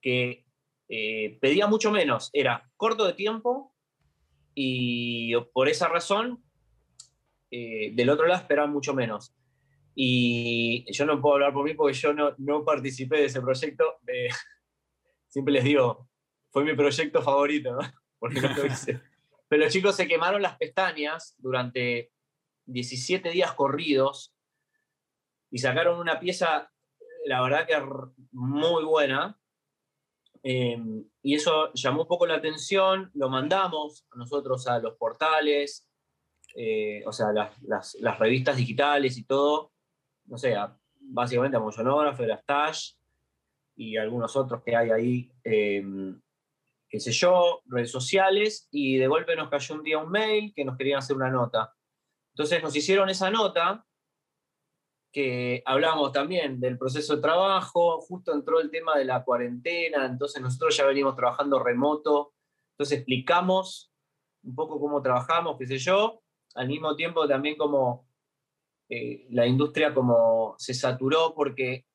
que eh, pedía mucho menos, era corto de tiempo y por esa razón eh, del otro lado esperaban mucho menos. Y yo no puedo hablar por mí porque yo no, no participé de ese proyecto. siempre les digo, fue mi proyecto favorito, porque no lo hice. Pero los chicos se quemaron las pestañas durante 17 días corridos y sacaron una pieza la verdad que muy buena. Em, y eso llamó un poco la atención, lo mandamos nosotros a los portales, eh, o sea, las, revistas digitales y todo, no sé, básicamente a Motionographer, a Stash y algunos otros que hay ahí, em, qué sé yo, redes sociales, y de golpe nos cayó un día un mail que nos querían hacer una nota. Entonces nos hicieron esa nota que hablamos también del proceso de trabajo, justo entró el tema de la cuarentena, entonces nosotros ya venimos trabajando remoto, entonces explicamos un poco cómo trabajamos, qué sé yo, al mismo tiempo también como eh, la industria como se saturó porque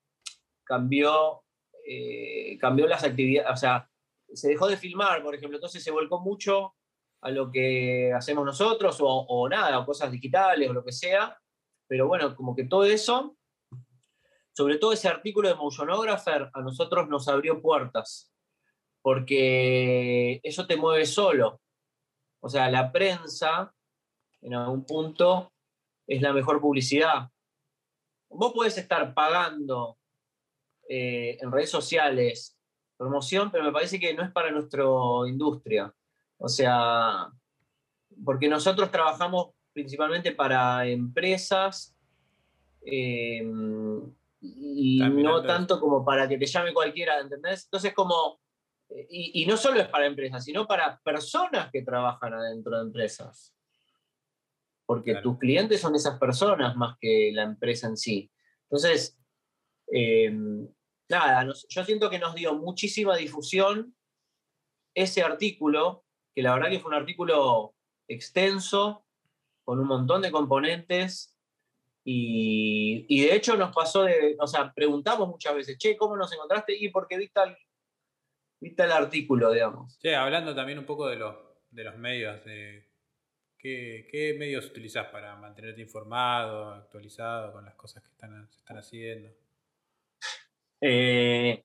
cambió, eh, cambió las actividades, o sea, se dejó de filmar, por ejemplo, entonces se volcó mucho a lo que hacemos nosotros o, nada, o cosas digitales o lo que sea, pero bueno, como que todo eso, sobre todo ese artículo de Motionographer, a nosotros nos abrió puertas, porque eso te mueve solo. O sea, la prensa, en algún punto, es la mejor publicidad. Vos podés estar pagando eh, en redes sociales promoción, pero me parece que no es para nuestra industria. O sea, porque nosotros trabajamos principalmente para empresas eh, y no tanto como para que te llame cualquiera, ¿entendés? Entonces como, eh, y, no solo es para empresas, sino para personas que trabajan adentro de empresas. Porque tus clientes son esas personas más que la empresa en sí. Entonces, eh, nada, yo siento que nos dio muchísima difusión ese artículo, que la verdad que fue un artículo extenso, con un montón de componentes. Y, de hecho nos pasó de, o sea, preguntamos muchas veces, che, ¿cómo nos encontraste? Y porque viste el, viste el artículo, digamos. Che, hablando también un poco de los, de los medios, de ¿qué, medios utilizás para mantenerte informado, actualizado con las cosas que están, se están haciendo? Eh,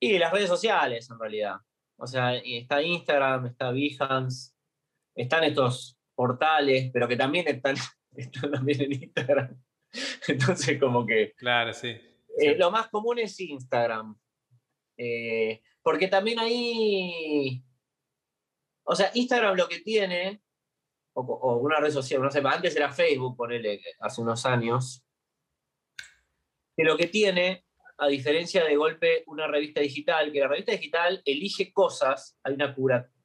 y las redes sociales, en realidad. O sea, está Instagram, está Behance, están estos portales, pero que también están, también en Instagram. Entonces, como que... Claro, sí. Eh, lo más común es Instagram. Eh, porque también ahí... O sea, Instagram lo que tiene, o, una red social, no sé, antes era Facebook, ponele, hace unos años, que lo que tiene, a diferencia de golpe una revista digital, que la revista digital elige cosas, hay una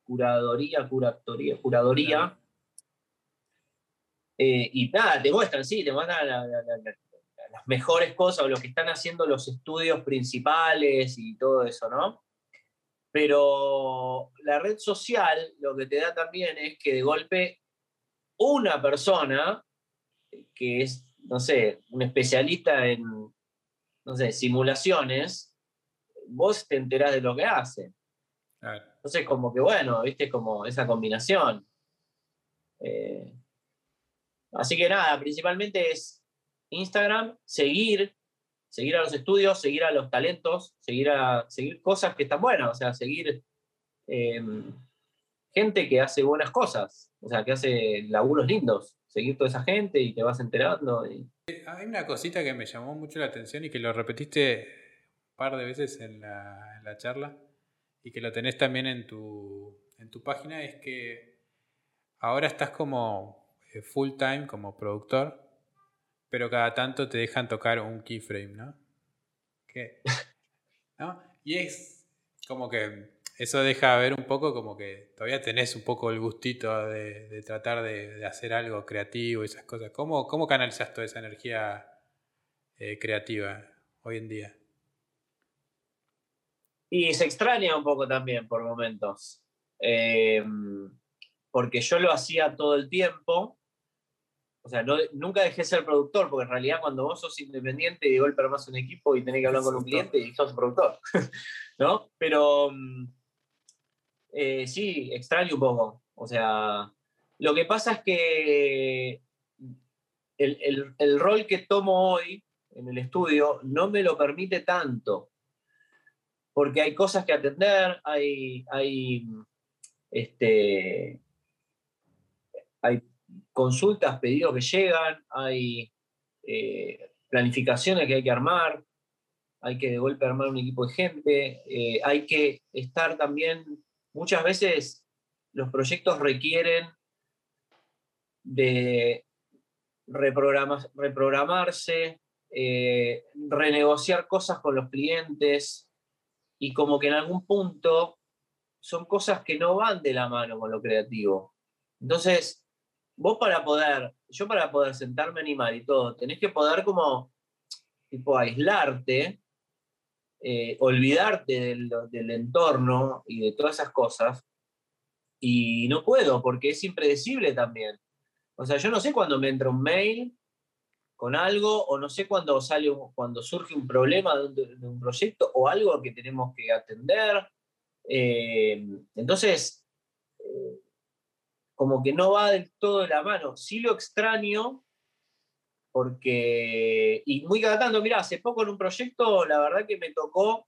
curadoría, curatoría, curadoría, eh, y nada, te muestran, sí, te muestran las mejores cosas o lo que están haciendo los estudios principales y todo eso, ¿no? Pero la red social lo que te da también es que de golpe una persona que es, no sé, un especialista en, no sé, simulaciones, vos te enterás de lo que hace. Entonces, como que bueno, viste, como esa combinación. Eh, Así que nada, principalmente es Instagram, seguir, seguir a los estudios, seguir a los talentos, seguir, a, seguir cosas que están buenas, o sea, seguir em, gente que hace buenas cosas, o sea, que hace laburos lindos, seguir toda esa gente y te vas enterando. Hay una cosita que me llamó mucho la atención y que lo repetiste un par de veces en la, en la charla y que lo tenés también en tu, en tu página, es que ahora estás como eh, full time como productor, pero cada tanto te dejan tocar un keyframe, ¿no? ¿No? Y es como que eso deja ver un poco como que todavía tenés un poco el gustito de, tratar de, hacer algo creativo y esas cosas. ¿Cómo, cómo canalizas toda esa energía eh, creativa hoy en día? Y se extraña un poco también por momentos. Eh, porque yo lo hacía todo el tiempo o sea, nunca dejé de ser productor, porque en realidad cuando vos sos independiente y de golpe armás un equipo y tenés que hablar con un cliente y sos productor, ¿no? Pero mm, eh, sí, extraño un poco. O sea, lo que pasa es que el, rol que tomo hoy en el estudio no me lo permite tanto, porque hay cosas que atender, hay, hay, este, hay consultas, pedidos que llegan, hay eh, planificaciones que hay que armar. hay que de golpe armar un equipo de gente, eh, hay que estar también, muchas veces los proyectos requieren de reprogramarse, eh, renegociar cosas con los clientes y como que en algún punto son cosas que no van de la mano con lo creativo. Entonces, vos para poder, yo para poder sentarme a animar y todo, tenés que poder como, tipo, aislarte, eh, olvidarte del, entorno y de todas esas cosas. Y no puedo, porque es impredecible también. O sea, yo no sé cuándo me entra un mail con algo, o no sé cuándo sale cuando surge un problema de un, proyecto o algo que tenemos que atender. Eh, entonces, eh, como que no va del todo de la mano. Sí lo extraño, porque, y muy cada tanto, mira, hace poco en un proyecto, la verdad que me tocó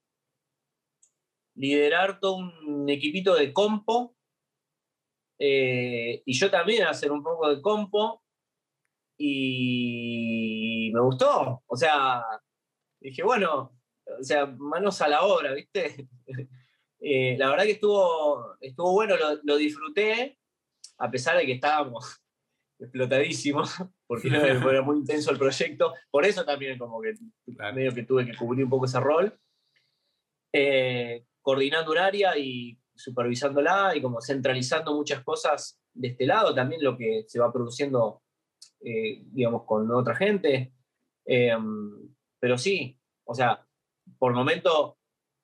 liderar todo un equipito de compo eh, y yo también hacer un poco de compo y me gustó. O sea, dije, bueno, o sea, manos a la obra, ¿viste? Eh, la verdad que estuvo, estuvo bueno, lo, disfruté, a pesar de que estábamos explotadísimos, porque era muy intenso el proyecto. Por eso también como que medio que tuve que cubrir un poco ese rol. Eh, coordinando un área y supervisándola y como centralizando muchas cosas de este lado, también lo que se va produciendo, eh, digamos, con otra gente. Em, pero sí, o sea, por momento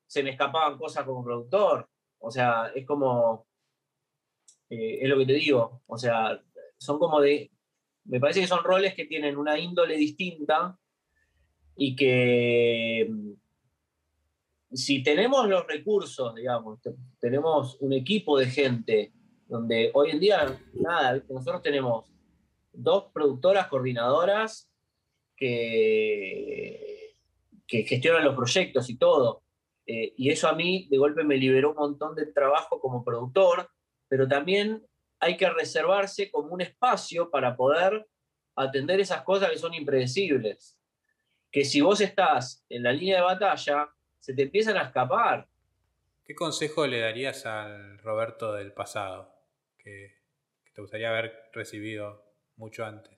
se me escapaban cosas como productor, o sea, es como, eh, es lo que te digo, o sea, son como de, me parece que son roles que tienen una índole distinta y que si tenemos los recursos, digamos, tenemos un equipo de gente, donde hoy en día, nada, nosotros tenemos dos productoras coordinadoras que, que gestionan los proyectos y todo. Eh, y eso a mí de golpe me liberó un montón de trabajo como productor, pero también hay que reservarse como un espacio para poder atender esas cosas que son impredecibles. Que si vos estás en la línea de batalla, se te empiezan a escapar. ¿Qué consejo le darías al Roberto del pasado que, te gustaría haber recibido mucho antes?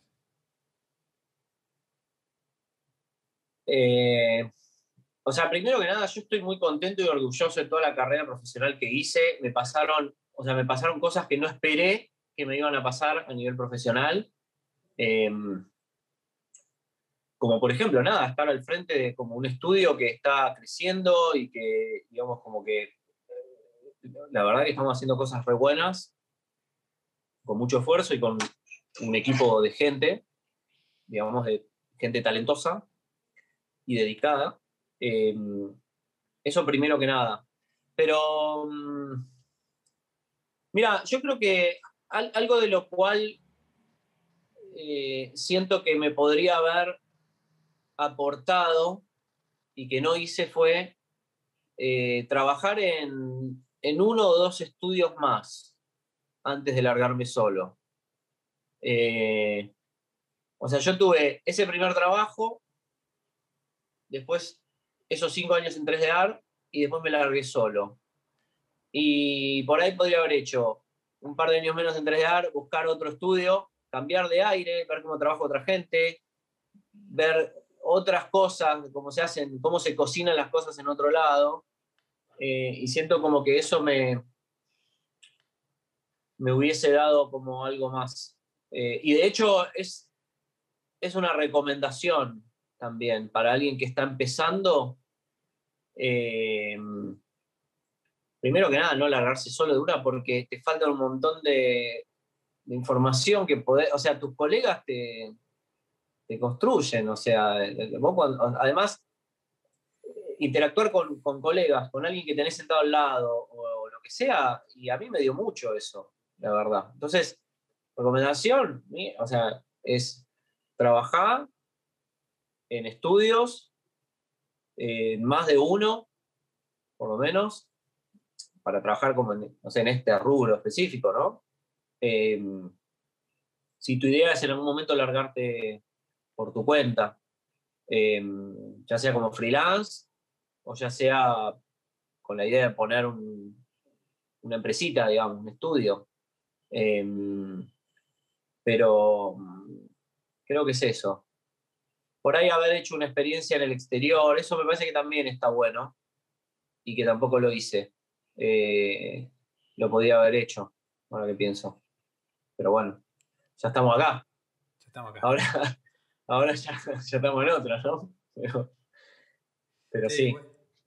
Eh, o sea, primero que nada, yo estoy muy contento y orgulloso de toda la carrera profesional que hice. Me pasaron, o sea, me pasaron cosas que no esperé que me iban a pasar a nivel profesional. Eh, como por ejemplo, nada, estar al frente de como un estudio que está creciendo y que, digamos, como que la verdad que estamos haciendo cosas re buenas, con mucho esfuerzo y con un equipo de gente, digamos, de gente talentosa y dedicada. Em, eso primero que nada. Pero, mm, mira, yo creo que algo de lo cual eh, siento que me podría haber aportado y que no hice fue eh, trabajar en, uno o dos estudios más antes de largarme solo. Eh, o sea, yo tuve ese primer trabajo, después esos cinco años en 3D Art y después me largué solo. Y por ahí podría haber hecho un par de años menos en 3D Art, buscar otro estudio, cambiar de aire, ver cómo trabaja otra gente, ver otras cosas, cómo se hacen, cómo se cocinan las cosas en otro lado. Eh, y siento como que eso me, me hubiese dado como algo más. Eh, y de hecho es, es una recomendación también para alguien que está empezando. Eh, primero que nada, no largarse solo de una porque te falta un montón de, información que poder, o sea, tus colegas te, construyen, o sea, además, interactuar con, colegas, con alguien que tenés sentado al lado o, lo que sea, y a mí me dio mucho eso, la verdad. Entonces, recomendación, o sea, es trabajar en estudios, más de uno, por lo menos, para trabajar como en, en este rubro específico, ¿no? Eh, si tu idea es en algún momento largarte por tu cuenta, em, ya sea como freelance o ya sea con la idea de poner una empresita, digamos, un estudio. Em, pero mm, creo que es eso. Por ahí haber hecho una experiencia en el exterior, eso me parece que también está bueno y que tampoco lo hice. Eh, lo podía haber hecho, ahora que pienso. Pero bueno, ya estamos acá. Ya estamos acá. Ahora, ahora ya, estamos en otra, ¿no? Pero, sí.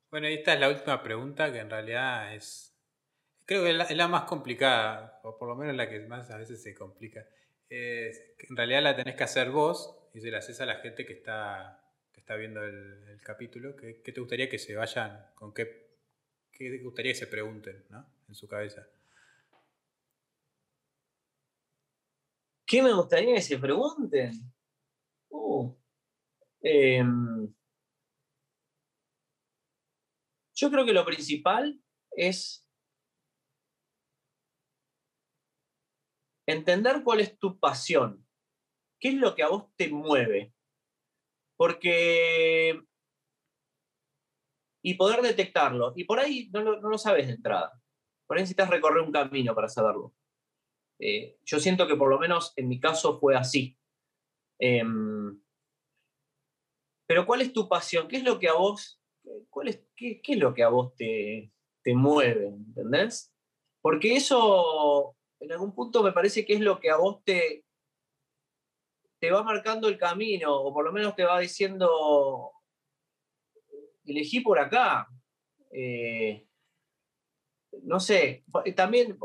Bueno, esta es la última pregunta que en realidad es. Creo que es la, más complicada, o por lo menos la que más a veces se complica. en realidad la tenés que hacer vos y se la haces a la gente que está, que está viendo el, capítulo. ¿Qué, te gustaría que se vayan? ¿Con qué, qué te gustaría que se pregunten ¿no? en su cabeza? ¿Qué me gustaría que se pregunten? Uh, em, yo creo que lo principal es entender cuál es tu pasión, qué es lo que a vos te mueve. Porque... Y poder detectarlo. Y por ahí no lo, sabes de entrada. Por ahí necesitas recorrer un camino para saberlo. Eh, yo siento que por lo menos en mi caso fue así. Em, pero ¿cuál es tu pasión? ¿Qué es lo que a vos, qué, es lo que a vos te, te mueve? ¿Entendés? Porque eso en algún punto me parece que es lo que a vos te, te va marcando el camino, o por lo menos te va diciendo, elegí por acá. Eh, no sé, también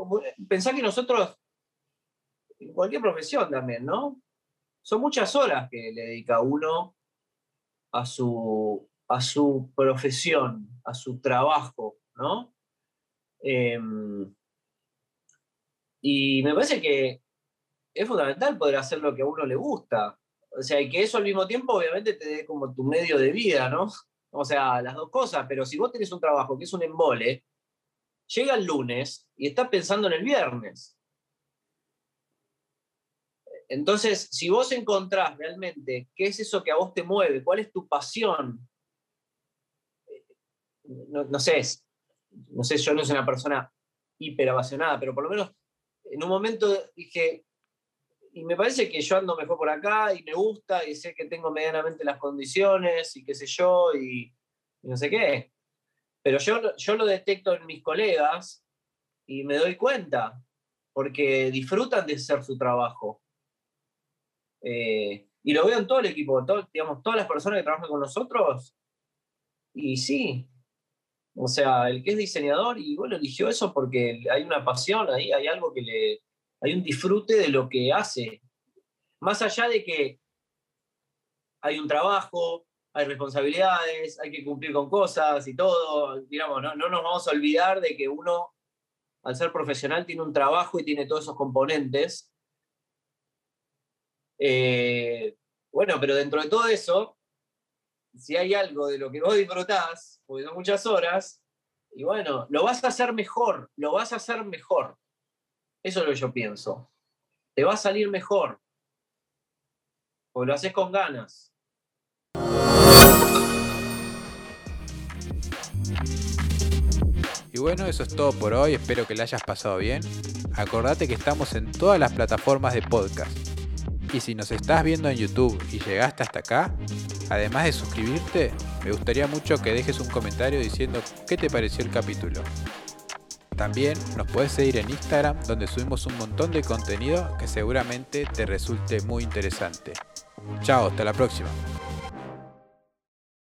pensá que nosotros en cualquier profesión también, ¿no? Son muchas horas que le dedica uno a su, a su profesión, a su trabajo, ¿no? Em, y me parece que es fundamental poder hacer lo que a uno le gusta. O sea, y que eso al mismo tiempo obviamente te dé como tu medio de vida, ¿no? O sea, las dos cosas, pero si vos tenés un trabajo que es un embole, llega el lunes y estás pensando en el viernes. Entonces, si vos encontrás realmente qué es eso que a vos te mueve, cuál es tu pasión, no, sé, no sé, yo no soy una persona hiper apasionada, pero por lo menos en un momento dije, y me parece que yo ando mejor por acá y me gusta y sé que tengo medianamente las condiciones y qué sé yo y, no sé qué. Pero yo, yo lo detecto en mis colegas y me doy cuenta, porque disfrutan de hacer su trabajo. Eh, y lo veo en todo el equipo, digamos, todas las personas que trabajan con nosotros. Y sí, o sea, el que es diseñador y bueno, eligió eso porque hay una pasión ahí, hay algo que le, hay un disfrute de lo que hace. Más allá de que hay un trabajo, hay responsabilidades, hay que cumplir con cosas y todo, digamos, no, no nos vamos a olvidar de que uno, al ser profesional, tiene un trabajo y tiene todos esos componentes eh, bueno, pero dentro de todo eso, si hay algo de lo que vos disfrutás, porque son muchas horas, y bueno, lo vas a hacer mejor, lo vas a hacer mejor. Eso es lo que yo pienso. Te va a salir mejor. Porque lo haces con ganas. Y bueno, eso es todo por hoy. Espero que la hayas pasado bien. Acordate que estamos en todas las plataformas de podcast y si nos estás viendo en YouTube y llegaste hasta acá, además de suscribirte, me gustaría mucho que dejes un comentario diciendo qué te pareció el capítulo. También nos puedes seguir en Instagram donde subimos un montón de contenido que seguramente te resulte muy interesante. Chao, hasta la próxima.